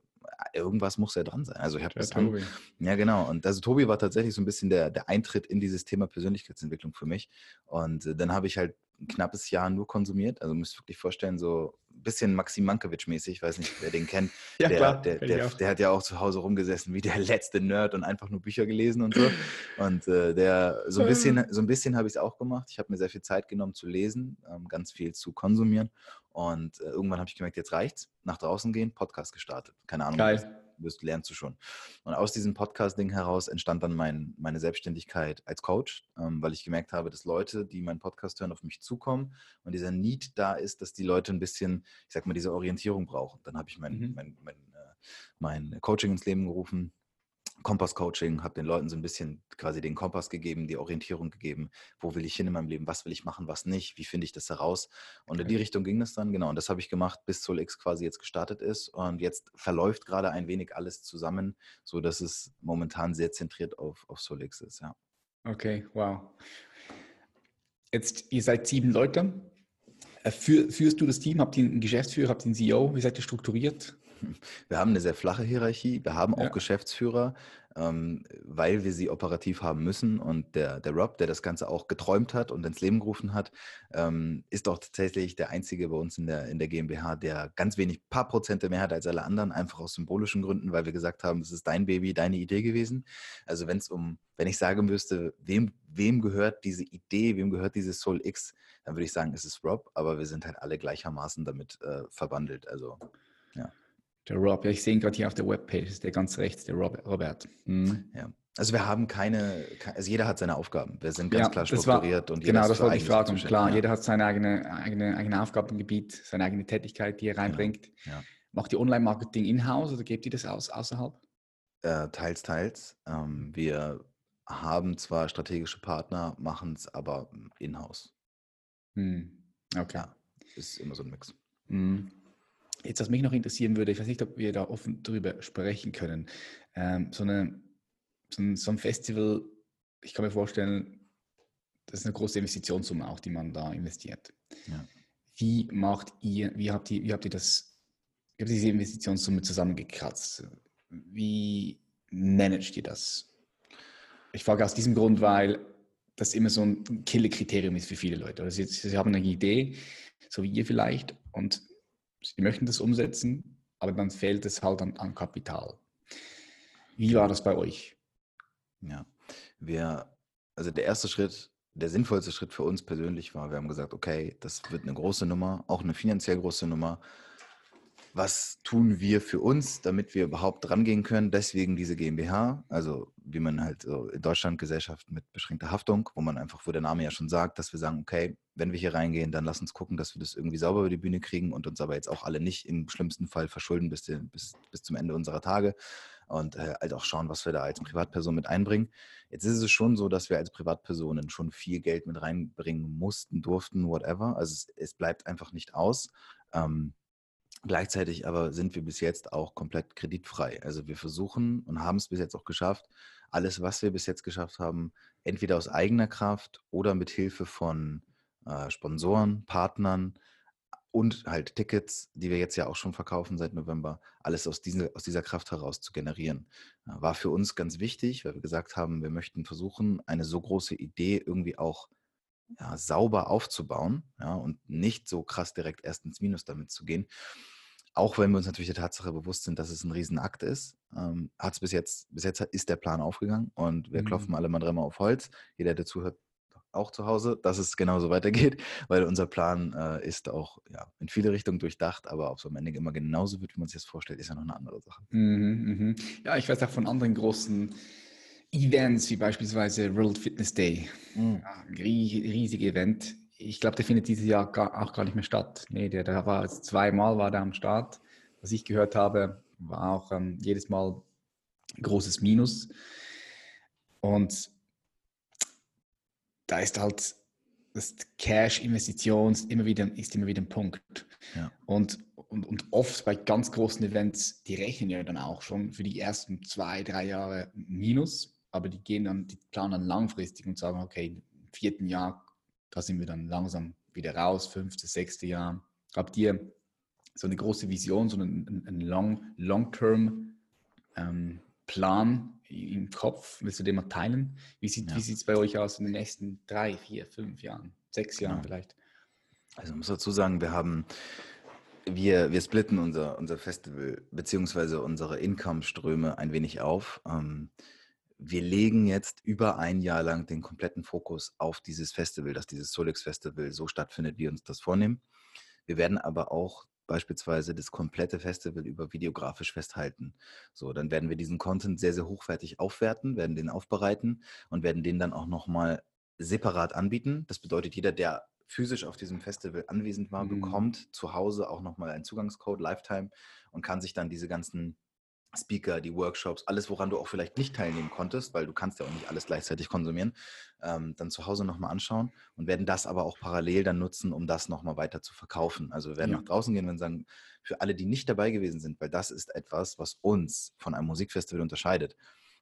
irgendwas muss ja dran sein. Also ich habe das an, ja genau. Und also Tobi war tatsächlich so ein bisschen der, der Eintritt in dieses Thema Persönlichkeitsentwicklung für mich. Und äh, dann habe ich halt ein knappes Jahr nur konsumiert. Also müsst ihr wirklich vorstellen, so bisschen Maxim Mankiewicz-mäßig, ich weiß nicht, wer den kennt. ja, der, klar, der, der, der, hat ja auch zu Hause rumgesessen wie der letzte Nerd und einfach nur Bücher gelesen und so. Und äh, der so ein bisschen, so ein bisschen habe ich es auch gemacht. Ich habe mir sehr viel Zeit genommen zu lesen, ähm, ganz viel zu konsumieren. Und äh, irgendwann habe ich gemerkt, jetzt reicht's. Nach draußen gehen, Podcast gestartet. Keine Ahnung. Geil wirst, lernst du schon. Und aus diesem Podcast-Ding heraus entstand dann mein, meine Selbstständigkeit als Coach, ähm, weil ich gemerkt habe, dass Leute, die meinen Podcast hören, auf mich zukommen und dieser Need da ist, dass die Leute ein bisschen, ich sag mal, diese Orientierung brauchen. Dann habe ich mein, mhm. mein, mein, äh, mein Coaching ins Leben gerufen, Kompass-Coaching, habe den Leuten so ein bisschen quasi den Kompass gegeben, die Orientierung gegeben, wo will ich hin in meinem Leben, was will ich machen, was nicht, wie finde ich das heraus. Und okay. in die Richtung ging das dann, genau. Und das habe ich gemacht, bis SolX quasi jetzt gestartet ist. Und jetzt verläuft gerade ein wenig alles zusammen, sodass es momentan sehr zentriert auf, auf SolX ist, ja. Okay, wow. Jetzt, ihr seid sieben Leute. Äh, führst du das Team? Habt ihr einen Geschäftsführer, habt ihr einen CEO? Wie seid ihr strukturiert? Wir haben eine sehr flache Hierarchie. Wir haben auch ja. Geschäftsführer, ähm, weil wir sie operativ haben müssen. Und der, der Rob, der das Ganze auch geträumt hat und ins Leben gerufen hat, ähm, ist auch tatsächlich der Einzige bei uns in der, in der GmbH, der ganz wenig, paar Prozente mehr hat als alle anderen, einfach aus symbolischen Gründen, weil wir gesagt haben, es ist dein Baby, deine Idee gewesen. Also wenn es um, wenn ich sagen müsste, wem, wem gehört diese Idee, wem gehört dieses Soul X, dann würde ich sagen, es ist Rob, aber wir sind halt alle gleichermaßen damit äh, verbandelt. Also ja. Der Rob, ja, ich sehe ihn gerade hier auf der Webpage, ist der ganz rechts, der Robert. Mhm. Ja. Also wir haben keine, also jeder hat seine Aufgaben. Wir sind ganz ja, klar strukturiert war, und Genau, das wollte ich fragen. Klar, ja. jeder hat sein eigene, eigene, eigene Aufgabengebiet, seine eigene Tätigkeit, die er genau, reinbringt. Ja. Macht ihr Online-Marketing in-house oder gebt ihr das aus, außerhalb? Äh, teils, teils. Ähm, wir haben zwar strategische Partner, machen es aber in-house. Hm. Okay. Ja, ist immer so ein Mix. Hm. Jetzt, was mich noch interessieren würde, ich weiß nicht, ob wir da offen darüber sprechen können. Ähm, so, eine, so, ein, so ein Festival, ich kann mir vorstellen, das ist eine große Investitionssumme auch, die man da investiert. Ja. Wie macht ihr, wie habt ihr, wie habt ihr das, wie habt ihr diese Investitionssumme zusammengekratzt? Wie managt ihr das? Ich frage aus diesem Grund, weil das immer so ein Killer-Kriterium ist für viele Leute. Also sie, sie haben eine Idee, so wie ihr vielleicht, und sie möchten das umsetzen, aber dann fehlt es halt an, an Kapital. Wie war das bei euch? Ja, wir, also der erste Schritt, der sinnvollste Schritt für uns persönlich war, wir haben gesagt, okay, das wird eine große Nummer, auch eine finanziell große Nummer was tun wir für uns, damit wir überhaupt rangehen können. Deswegen diese GmbH, also wie man halt so in Deutschland Gesellschaft mit beschränkter Haftung, wo man einfach, wo der Name ja schon sagt, dass wir sagen, okay, wenn wir hier reingehen, dann lass uns gucken, dass wir das irgendwie sauber über die Bühne kriegen und uns aber jetzt auch alle nicht im schlimmsten Fall verschulden bis, bis, bis zum Ende unserer Tage und äh, halt auch schauen, was wir da als Privatperson mit einbringen. Jetzt ist es schon so, dass wir als Privatpersonen schon viel Geld mit reinbringen mussten, durften, whatever. Also es, es bleibt einfach nicht aus. Ähm, Gleichzeitig aber sind wir bis jetzt auch komplett kreditfrei. Also wir versuchen und haben es bis jetzt auch geschafft, alles, was wir bis jetzt geschafft haben, entweder aus eigener Kraft oder mit Hilfe von äh, Sponsoren, Partnern und halt Tickets, die wir jetzt ja auch schon verkaufen seit November, alles aus, diese, aus dieser Kraft heraus zu generieren. War für uns ganz wichtig, weil wir gesagt haben, wir möchten versuchen, eine so große Idee irgendwie auch ja, sauber aufzubauen ja, und nicht so krass direkt erst ins Minus damit zu gehen. Auch wenn wir uns natürlich der Tatsache bewusst sind, dass es ein Riesenakt ist, ähm, hat es bis jetzt, bis jetzt ist der Plan aufgegangen und wir mhm. klopfen alle mal dreimal auf Holz. Jeder, der zuhört, auch zu Hause, dass es genauso weitergeht, weil unser Plan äh, ist auch ja, in viele Richtungen durchdacht, aber ob es am Ende immer genauso wird, wie man sich das vorstellt, ist ja noch eine andere Sache. Mhm, mh. Ja, ich weiß auch von anderen großen Events wie beispielsweise World Fitness Day. Mhm. Ja, riesige Event. ich glaube, der findet dieses Jahr gar, auch gar nicht mehr statt. Nee, der, der war zweimal war der am Start. Was ich gehört habe, war auch ähm, jedes Mal ein großes Minus. Und da ist halt das Cash-Investition immer wieder, ist immer wieder ein Punkt. Ja. Und, und, und oft bei ganz großen Events, die rechnen ja dann auch schon für die ersten zwei, drei Jahre Minus, aber die gehen dann, die planen dann langfristig und sagen, okay, im vierten Jahr, da sind wir dann langsam wieder raus, fünfte, sechste Jahr. Habt ihr so eine große Vision, so einen, einen Long-Term ähm, Plan im Kopf? Willst du den mal teilen? Wie sieht ja. es bei euch aus in den nächsten drei, vier, fünf Jahren, sechs Jahren genau. vielleicht? Also ich muss dazu sagen, wir haben, wir, wir splitten unser, unser Festival beziehungsweise unsere Income-Ströme ein wenig auf. Ähm, wir legen jetzt über ein Jahr lang den kompletten Fokus auf dieses Festival, dass dieses Solix Festival so stattfindet, wie wir uns das vornehmen. Wir werden aber auch beispielsweise das komplette Festival über videografisch festhalten. So, dann werden wir diesen Content sehr, sehr hochwertig aufwerten, werden den aufbereiten und werden den dann auch nochmal separat anbieten. Das bedeutet, jeder, der physisch auf diesem Festival anwesend war, mhm. bekommt zu Hause auch nochmal einen Zugangscode Lifetime und kann sich dann diese ganzen Speaker, die Workshops, alles, woran du auch vielleicht nicht teilnehmen konntest, weil du kannst ja auch nicht alles gleichzeitig konsumieren, ähm, dann zu Hause nochmal anschauen und werden das aber auch parallel dann nutzen, um das nochmal weiter zu verkaufen. Also wir werden ja. nach draußen gehen und sagen, für alle, die nicht dabei gewesen sind, weil das ist etwas, was uns von einem Musikfestival unterscheidet.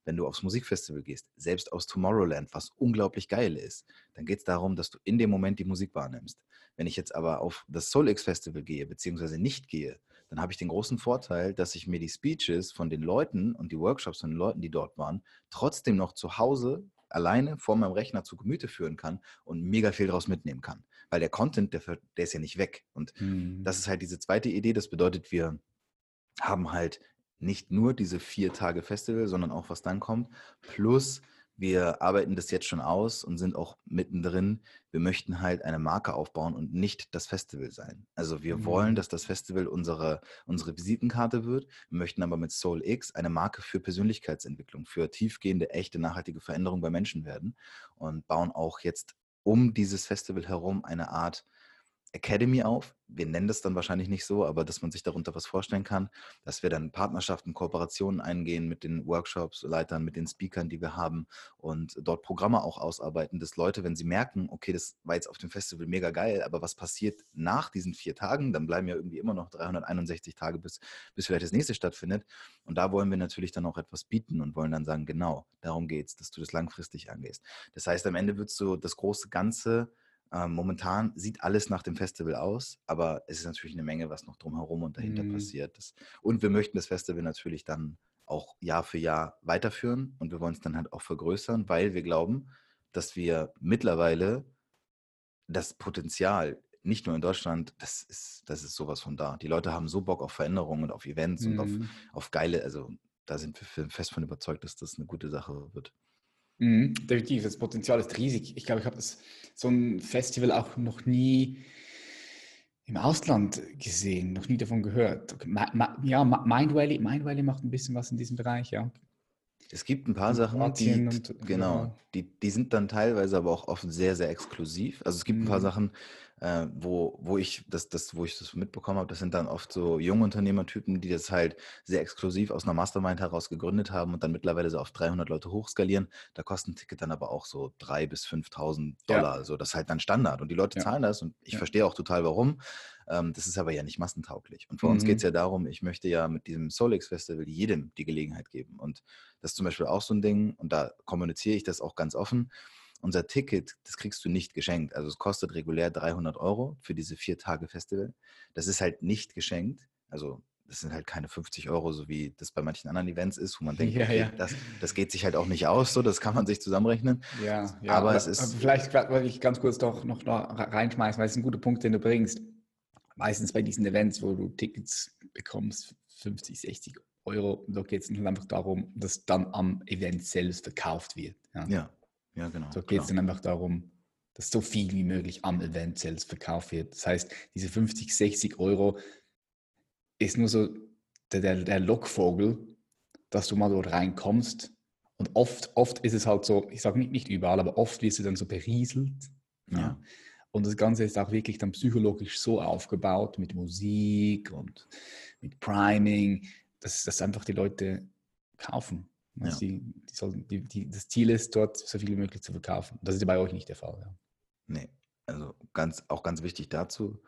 Wenn du aufs Musikfestival gehst, selbst aus Tomorrowland, was unglaublich geil ist, dann geht es darum, dass du in dem Moment die Musik wahrnimmst. Wenn ich jetzt aber auf das SoulX Festival gehe, beziehungsweise nicht gehe, dann habe ich den großen Vorteil, dass ich mir die Speeches von den Leuten und die Workshops von den Leuten, die dort waren, trotzdem noch zu Hause alleine vor meinem Rechner zu Gemüte führen kann und mega viel daraus mitnehmen kann. Weil der Content, der, der ist ja nicht weg. Und mhm. das ist halt diese zweite Idee. Das bedeutet, wir haben halt nicht nur diese vier Tage Festival, sondern auch was dann kommt, plus wir arbeiten das jetzt schon aus und sind auch mittendrin. Wir möchten halt eine Marke aufbauen und nicht das Festival sein. Also wir mhm. wollen, dass das Festival unsere, unsere Visitenkarte wird. Wir möchten aber mit Soul X eine Marke für Persönlichkeitsentwicklung, für tiefgehende, echte, nachhaltige Veränderung bei Menschen werden und bauen auch jetzt um dieses Festival herum eine Art Academy auf. Wir nennen das dann wahrscheinlich nicht so, aber dass man sich darunter was vorstellen kann, dass wir dann Partnerschaften, Kooperationen eingehen mit den Workshops-Leitern, mit den Speakern, die wir haben und dort Programme auch ausarbeiten, dass Leute, wenn sie merken, okay, das war jetzt auf dem Festival mega geil, aber was passiert nach diesen vier Tagen, dann bleiben ja irgendwie immer noch 361 Tage, bis, bis vielleicht das nächste stattfindet. Und da wollen wir natürlich dann auch etwas bieten und wollen dann sagen, genau, darum geht es, dass du das langfristig angehst. Das heißt, am Ende wird so das große Ganze ähm, momentan sieht alles nach dem Festival aus, aber es ist natürlich eine Menge, was noch drumherum und dahinter mhm. passiert. Das, und wir möchten das Festival natürlich dann auch Jahr für Jahr weiterführen und wir wollen es dann halt auch vergrößern, weil wir glauben, dass wir mittlerweile das Potenzial, nicht nur in Deutschland, das ist, das ist sowas von da. Die Leute haben so Bock auf Veränderungen und auf Events mhm. und auf, mhm. auf geile, also da sind wir fest von überzeugt, dass das eine gute Sache wird. Mhm, definitiv, das Potenzial ist riesig. Ich glaube, ich habe so ein Festival auch noch nie im Ausland gesehen, noch nie davon gehört. Ja, Mind Valley, Mind Valley macht ein bisschen was in diesem Bereich, ja. Es gibt ein paar Sachen, die, und, genau, die, die sind dann teilweise aber auch oft sehr, sehr exklusiv. Also es gibt mhm. ein paar mhm. Sachen, äh, wo, wo ich das, das, wo ich das mitbekommen habe, das sind dann oft so junge Unternehmertypen, die das halt sehr exklusiv aus einer Mastermind heraus gegründet haben und dann mittlerweile so auf 300 Leute hochskalieren. Da kostet ein Ticket dann aber auch so 3.000 bis 5.000 Dollar. Ja. Also das ist halt dann Standard und die Leute ja. zahlen das und ich ja. verstehe auch total warum. Ähm, das ist aber ja nicht massentauglich. Und für mhm. uns geht es ja darum, ich möchte ja mit diesem Solix Festival jedem die Gelegenheit geben. Und das ist zum Beispiel auch so ein Ding und da kommuniziere ich das auch ganz offen unser Ticket, das kriegst du nicht geschenkt. Also es kostet regulär 300 Euro für diese vier Tage Festival. Das ist halt nicht geschenkt. Also das sind halt keine 50 Euro, so wie das bei manchen anderen Events ist, wo man denkt, ja, okay, ja. Das, das geht sich halt auch nicht aus, so das kann man sich zusammenrechnen. Ja, ja aber, aber es ist. Vielleicht weil ich ganz kurz doch noch reinschmeißen, weil es ist ein guter Punkt, den du bringst. Meistens bei diesen Events, wo du Tickets bekommst, 50, 60 Euro, da geht es einfach darum, dass dann am Event selbst verkauft wird. Ja, ja. Ja, genau. So geht es dann einfach darum, dass so viel wie möglich am Event selbst verkauft wird. Das heißt, diese 50, 60 Euro ist nur so der, der, der Lockvogel, dass du mal dort reinkommst. Und oft, oft ist es halt so, ich sage nicht, nicht überall, aber oft wirst du dann so berieselt. Ja. ja. Und das Ganze ist auch wirklich dann psychologisch so aufgebaut mit Musik und mit Priming, dass, dass einfach die Leute kaufen. Also ja. die, die sollten, die, das Ziel ist, dort so viel wie möglich zu verkaufen. Das ist bei euch nicht der Fall. Ja. Nee, also ganz, auch ganz wichtig dazu,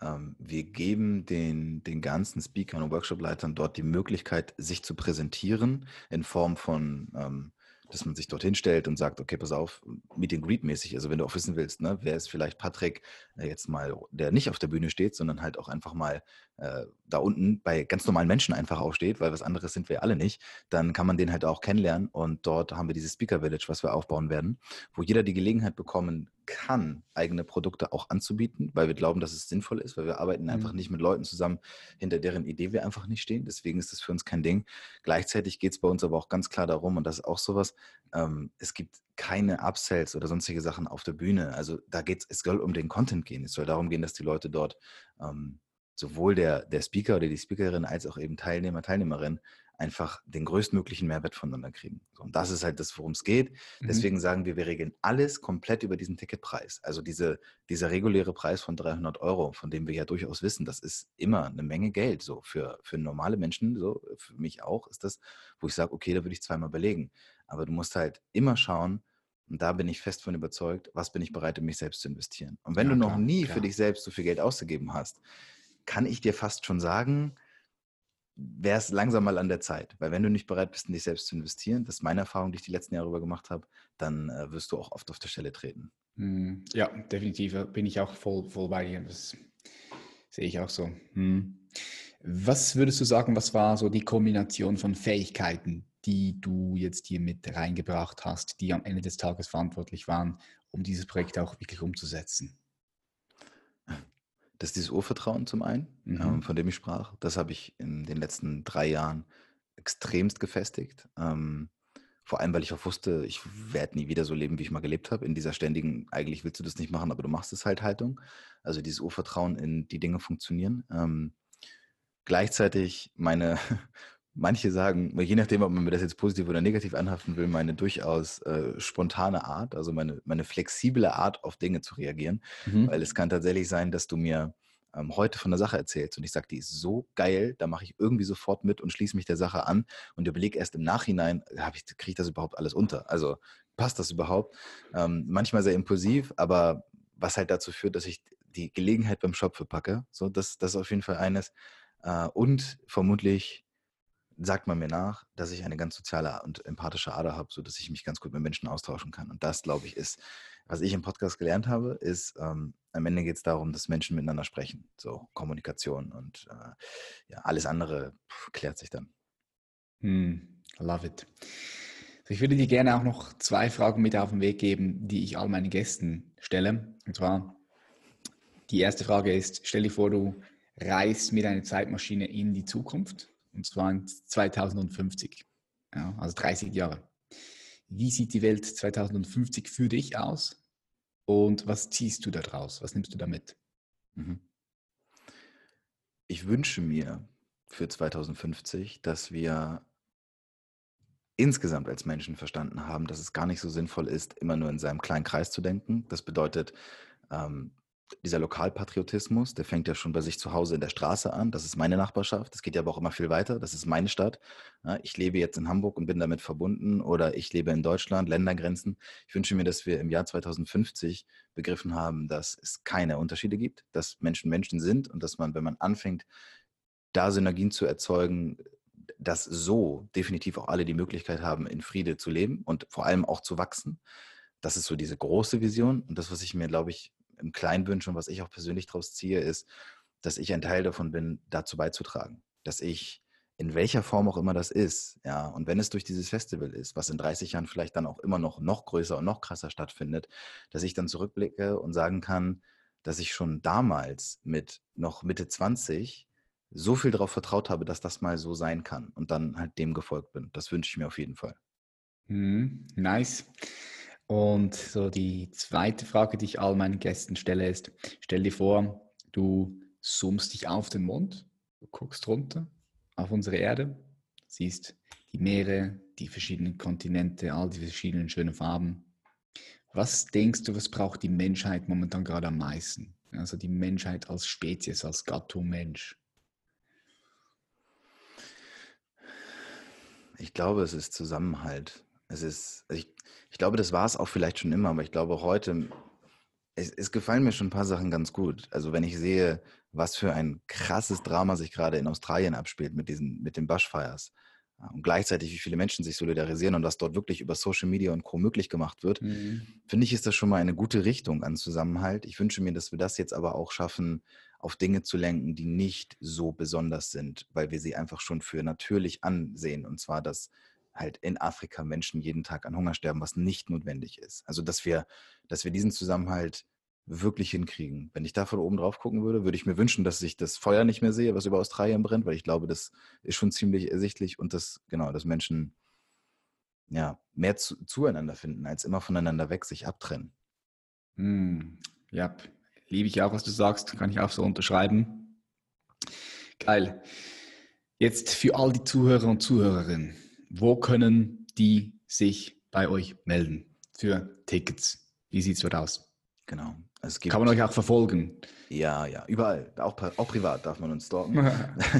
ähm, wir geben den, den ganzen Speakern und Workshop-Leitern dort die Möglichkeit, sich zu präsentieren in Form von ähm, dass man sich dorthin stellt und sagt, okay, pass auf, Meet and Greet mäßig. Also wenn du auch wissen willst, ne, wer ist vielleicht Patrick äh, jetzt mal, der nicht auf der Bühne steht, sondern halt auch einfach mal äh, da unten bei ganz normalen Menschen einfach aufsteht, weil was anderes sind wir alle nicht, dann kann man den halt auch kennenlernen und dort haben wir dieses Speaker Village, was wir aufbauen werden, wo jeder die Gelegenheit bekommen kann, eigene Produkte auch anzubieten, weil wir glauben, dass es sinnvoll ist, weil wir arbeiten mhm. einfach nicht mit Leuten zusammen, hinter deren Idee wir einfach nicht stehen. Deswegen ist das für uns kein Ding. Gleichzeitig geht es bei uns aber auch ganz klar darum, und das ist auch sowas, ähm, es gibt keine Upsells oder sonstige Sachen auf der Bühne. Also da geht es, es soll um den Content gehen. Es soll darum gehen, dass die Leute dort ähm, sowohl der, der Speaker oder die Speakerin als auch eben Teilnehmer, Teilnehmerin einfach den größtmöglichen Mehrwert voneinander kriegen. Und das ist halt das, worum es geht. Mhm. Deswegen sagen wir, wir regeln alles komplett über diesen Ticketpreis. Also diese, dieser reguläre Preis von 300 Euro, von dem wir ja durchaus wissen, das ist immer eine Menge Geld. So für, für normale Menschen, so für mich auch, ist das, wo ich sage, okay, da würde ich zweimal belegen. Aber du musst halt immer schauen, und da bin ich fest von überzeugt, was bin ich bereit, in mich selbst zu investieren. Und wenn ja, du noch klar, nie klar. für dich selbst so viel Geld ausgegeben hast, kann ich dir fast schon sagen, wäre es langsam mal an der Zeit. Weil wenn du nicht bereit bist, in dich selbst zu investieren, das ist meine Erfahrung, die ich die letzten Jahre über gemacht habe, dann äh, wirst du auch oft auf der Stelle treten. Hm, ja, definitiv. Bin ich auch voll, voll bei dir. Das sehe ich auch so. Hm. Was würdest du sagen, was war so die Kombination von Fähigkeiten, die du jetzt hier mit reingebracht hast, die am Ende des Tages verantwortlich waren, um dieses Projekt auch wirklich umzusetzen? Das ist dieses Urvertrauen zum einen, mhm. ähm, von dem ich sprach. Das habe ich in den letzten drei Jahren extremst gefestigt. Ähm, vor allem, weil ich auch wusste, ich werde nie wieder so leben, wie ich mal gelebt habe. In dieser ständigen, eigentlich willst du das nicht machen, aber du machst es halt Haltung. Also dieses Urvertrauen in die Dinge funktionieren. Ähm, gleichzeitig meine, manche sagen, je nachdem, ob man mir das jetzt positiv oder negativ anhaften will, meine durchaus äh, spontane Art, also meine, meine flexible Art, auf Dinge zu reagieren. Mhm. Weil es kann tatsächlich sein, dass du mir ähm, heute von der Sache erzählst und ich sage, die ist so geil, da mache ich irgendwie sofort mit und schließe mich der Sache an und überlege erst im Nachhinein, kriege ich das überhaupt alles unter? Also passt das überhaupt? Ähm, manchmal sehr impulsiv, aber was halt dazu führt, dass ich die Gelegenheit beim Shop verpacke. So, das, das ist auf jeden Fall eines. Äh, und vermutlich sagt man mir nach, dass ich eine ganz soziale und empathische Ader habe, sodass ich mich ganz gut mit Menschen austauschen kann. Und das, glaube ich, ist, was ich im Podcast gelernt habe, ist, ähm, am Ende geht es darum, dass Menschen miteinander sprechen. So Kommunikation und äh, ja, alles andere pff, klärt sich dann. Hm, love it. Ich würde dir gerne auch noch zwei Fragen mit auf den Weg geben, die ich all meinen Gästen stelle. Und zwar, die erste Frage ist, stell dir vor, du reist mit einer Zeitmaschine in die Zukunft und zwar in 2050, ja, also 30 Jahre. Wie sieht die Welt 2050 für dich aus und was ziehst du daraus? Was nimmst du damit? Mhm. Ich wünsche mir für 2050, dass wir insgesamt als Menschen verstanden haben, dass es gar nicht so sinnvoll ist, immer nur in seinem kleinen Kreis zu denken. Das bedeutet, ähm, dieser Lokalpatriotismus, der fängt ja schon bei sich zu Hause in der Straße an. Das ist meine Nachbarschaft. Das geht ja aber auch immer viel weiter. Das ist meine Stadt. ich lebe jetzt in Hamburg und bin damit verbunden oder ich lebe in Deutschland, Ländergrenzen. Ich wünsche mir, dass wir im Jahr 2050 begriffen haben, dass es keine Unterschiede gibt, dass Menschen Menschen sind und dass man, wenn man anfängt, da Synergien zu erzeugen, dass so definitiv auch alle die Möglichkeit haben, in Friede zu leben und vor allem auch zu wachsen. Das ist so diese große Vision und das, was ich mir, glaube ich, im Kleinen wünsche und was ich auch persönlich daraus ziehe, ist, dass ich ein Teil davon bin, dazu beizutragen. Dass ich in welcher Form auch immer das ist, ja, und wenn es durch dieses Festival ist, was in 30 Jahren vielleicht dann auch immer noch noch größer und noch krasser stattfindet, dass ich dann zurückblicke und sagen kann, dass ich schon damals mit noch Mitte 20 so viel darauf vertraut habe, dass das mal so sein kann und dann halt dem gefolgt bin. Das wünsche ich mir auf jeden Fall. Mm, nice. Und so die zweite Frage, die ich all meinen Gästen stelle, ist, stell dir vor, du zoomst dich auf den Mond, du guckst runter auf unsere Erde, siehst die Meere, die verschiedenen Kontinente, all die verschiedenen schönen Farben. Was denkst du, was braucht die Menschheit momentan gerade am meisten? Also die Menschheit als Spezies, als Gattung Mensch. Ich glaube, es ist Zusammenhalt. Es ist, ich, ich glaube, das war es auch vielleicht schon immer, aber ich glaube heute, es, es gefallen mir schon ein paar Sachen ganz gut. Also wenn ich sehe, was für ein krasses Drama sich gerade in Australien abspielt mit diesen, mit den Bushfires und gleichzeitig, wie viele Menschen sich solidarisieren und was dort wirklich über Social Media und Co. möglich gemacht wird, mhm. finde ich, ist das schon mal eine gute Richtung an Zusammenhalt. Ich wünsche mir, dass wir das jetzt aber auch schaffen, auf Dinge zu lenken, die nicht so besonders sind, weil wir sie einfach schon für natürlich ansehen. Und zwar, dass halt in Afrika Menschen jeden Tag an Hunger sterben, was nicht notwendig ist. Also, dass wir, dass wir diesen Zusammenhalt wirklich hinkriegen. Wenn ich da von oben drauf gucken würde, würde ich mir wünschen, dass ich das Feuer nicht mehr sehe, was über Australien brennt, weil ich glaube, das ist schon ziemlich ersichtlich und dass, genau, dass Menschen ja, mehr zu, zueinander finden, als immer voneinander weg sich abtrennen. Hm, ja, liebe ich auch, was du sagst, kann ich auch so unterschreiben. Geil. Jetzt für all die Zuhörer und Zuhörerinnen, wo können die sich bei euch melden für Tickets? Wie sieht es dort aus? Genau. Gibt, Kann man euch auch verfolgen? Ja, ja, überall. Auch, auch privat darf man uns stalken.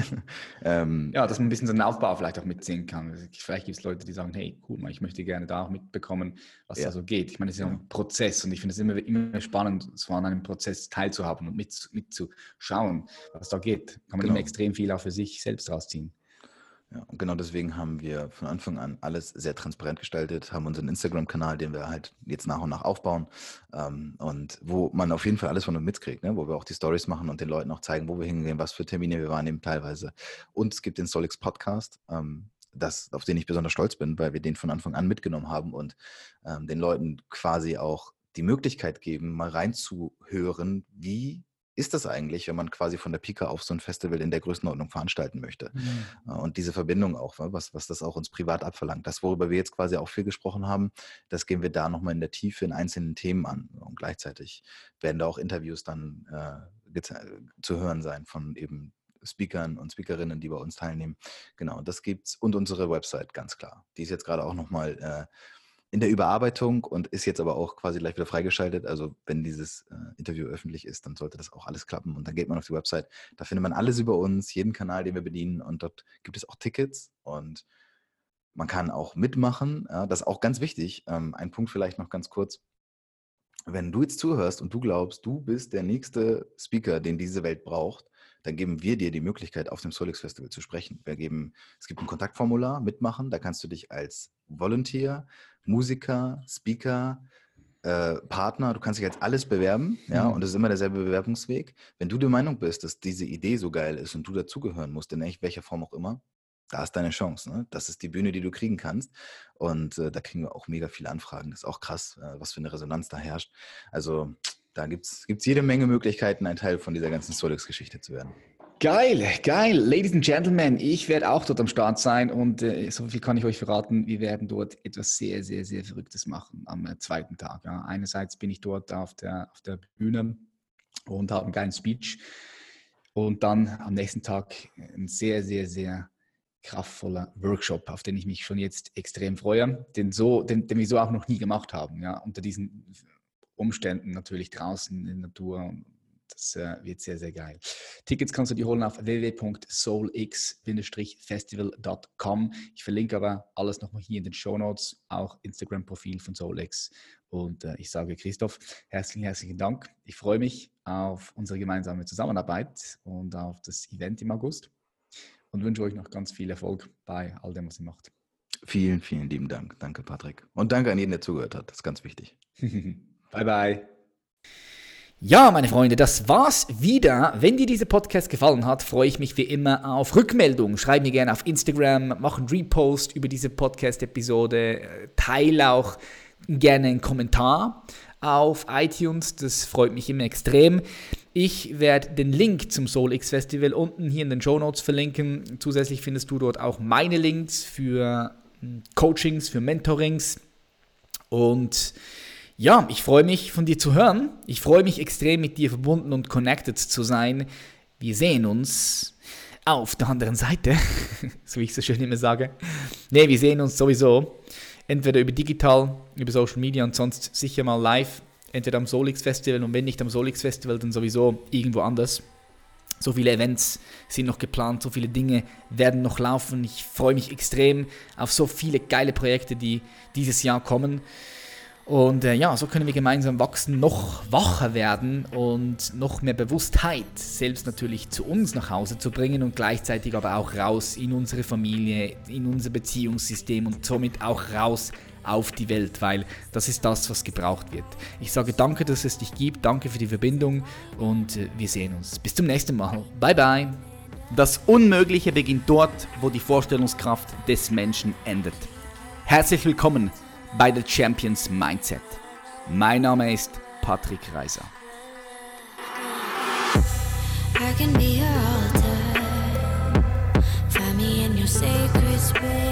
ähm, ja, dass man ein bisschen so einen Aufbau vielleicht auch mitsehen kann. Vielleicht gibt es Leute, die sagen, hey, cool, ich möchte gerne da auch mitbekommen, was ja. da so geht. Ich meine, es ist ja ein Prozess und ich finde es immer, immer spannend, so an einem Prozess teilzuhaben und mitzuschauen, mit was da geht. Kann man genau. immer extrem viel auch für sich selbst rausziehen. Ja, und genau deswegen haben wir von Anfang an alles sehr transparent gestaltet, haben unseren Instagram-Kanal, den wir halt jetzt nach und nach aufbauen ähm, und wo man auf jeden Fall alles von uns mitkriegt, ne? wo wir auch die Stories machen und den Leuten auch zeigen, wo wir hingehen, was für Termine wir wahrnehmen teilweise. Und es gibt den Solix Podcast, ähm, das, auf den ich besonders stolz bin, weil wir den von Anfang an mitgenommen haben und ähm, den Leuten quasi auch die Möglichkeit geben, mal reinzuhören, wie ist das eigentlich, wenn man quasi von der Pika auf so ein Festival in der Größenordnung veranstalten möchte? Mhm. Und diese Verbindung auch, was, was das auch uns privat abverlangt. Das, worüber wir jetzt quasi auch viel gesprochen haben, das gehen wir da nochmal in der Tiefe in einzelnen Themen an. Und gleichzeitig werden da auch Interviews dann äh, zu hören sein von eben Speakern und Speakerinnen, die bei uns teilnehmen. Genau, das gibt's. Und unsere Website, ganz klar. Die ist jetzt gerade auch nochmal äh, in der Überarbeitung und ist jetzt aber auch quasi gleich wieder freigeschaltet. Also wenn dieses äh, Interview öffentlich ist, dann sollte das auch alles klappen. Und dann geht man auf die Website. Da findet man alles über uns, jeden Kanal, den wir bedienen. Und dort gibt es auch Tickets und man kann auch mitmachen. Ja, das ist auch ganz wichtig. Ähm, ein Punkt vielleicht noch ganz kurz. Wenn du jetzt zuhörst und du glaubst, du bist der nächste Speaker, den diese Welt braucht, dann geben wir dir die Möglichkeit, auf dem Solix Festival zu sprechen. Wir geben, es gibt ein Kontaktformular, mitmachen, da kannst du dich als Volunteer, Musiker, Speaker, äh, Partner, du kannst dich als alles bewerben, ja, mhm. und es ist immer derselbe Bewerbungsweg. Wenn du der Meinung bist, dass diese Idee so geil ist und du dazugehören musst, in welcher Form auch immer, da ist deine Chance. Ne? Das ist die Bühne, die du kriegen kannst. Und äh, da kriegen wir auch mega viele Anfragen. Das ist auch krass, äh, was für eine Resonanz da herrscht. Also da gibt es jede Menge Möglichkeiten, ein Teil von dieser ganzen Solix-Geschichte zu werden. Geil, geil. Ladies and Gentlemen, ich werde auch dort am Start sein und äh, so viel kann ich euch verraten. Wir werden dort etwas sehr, sehr, sehr Verrücktes machen am äh, zweiten Tag. Ja. Einerseits bin ich dort auf der, auf der Bühne und habe einen geilen Speech. Und dann am nächsten Tag ein sehr, sehr, sehr kraftvoller Workshop, auf den ich mich schon jetzt extrem freue, den, so, den, den wir so auch noch nie gemacht haben. Ja. Unter diesen Umständen natürlich draußen in der Natur. Das äh, wird sehr, sehr geil. Tickets kannst du dir holen auf www.soulx-festival.com. Ich verlinke aber alles nochmal hier in den Show Notes, auch Instagram-Profil von SoulX. Und äh, ich sage Christoph, herzlichen, herzlichen Dank. Ich freue mich auf unsere gemeinsame Zusammenarbeit und auf das Event im August und wünsche euch noch ganz viel Erfolg bei all dem, was ihr macht. Vielen, vielen lieben Dank. Danke, Patrick. Und danke an jeden, der zugehört hat. Das ist ganz wichtig. Bye, bye. Ja, meine Freunde, das war's wieder. Wenn dir dieser Podcast gefallen hat, freue ich mich wie immer auf Rückmeldungen. Schreib mir gerne auf Instagram, mach einen Repost über diese Podcast-Episode, teile auch gerne einen Kommentar auf iTunes. Das freut mich immer extrem. Ich werde den Link zum SoulX Festival unten hier in den Show Notes verlinken. Zusätzlich findest du dort auch meine Links für hm, Coachings, für Mentorings und ja, ich freue mich von dir zu hören. Ich freue mich extrem mit dir verbunden und connected zu sein. Wir sehen uns auf der anderen Seite, so wie ich so schön immer sage. Ne, wir sehen uns sowieso entweder über digital, über Social Media und sonst sicher mal live, entweder am Solix Festival und wenn nicht am Solix Festival, dann sowieso irgendwo anders. So viele Events sind noch geplant, so viele Dinge werden noch laufen. Ich freue mich extrem auf so viele geile Projekte, die dieses Jahr kommen. Und äh, ja, so können wir gemeinsam wachsen, noch wacher werden und noch mehr Bewusstheit selbst natürlich zu uns nach Hause zu bringen und gleichzeitig aber auch raus in unsere Familie, in unser Beziehungssystem und somit auch raus auf die Welt, weil das ist das, was gebraucht wird. Ich sage danke, dass es dich gibt, danke für die Verbindung und äh, wir sehen uns. Bis zum nächsten Mal. Bye bye. Das Unmögliche beginnt dort, wo die Vorstellungskraft des Menschen endet. Herzlich willkommen bei The Champions Mindset. Mein Name ist Patrick Reiser. I can be your altar. Find me in your sacred space.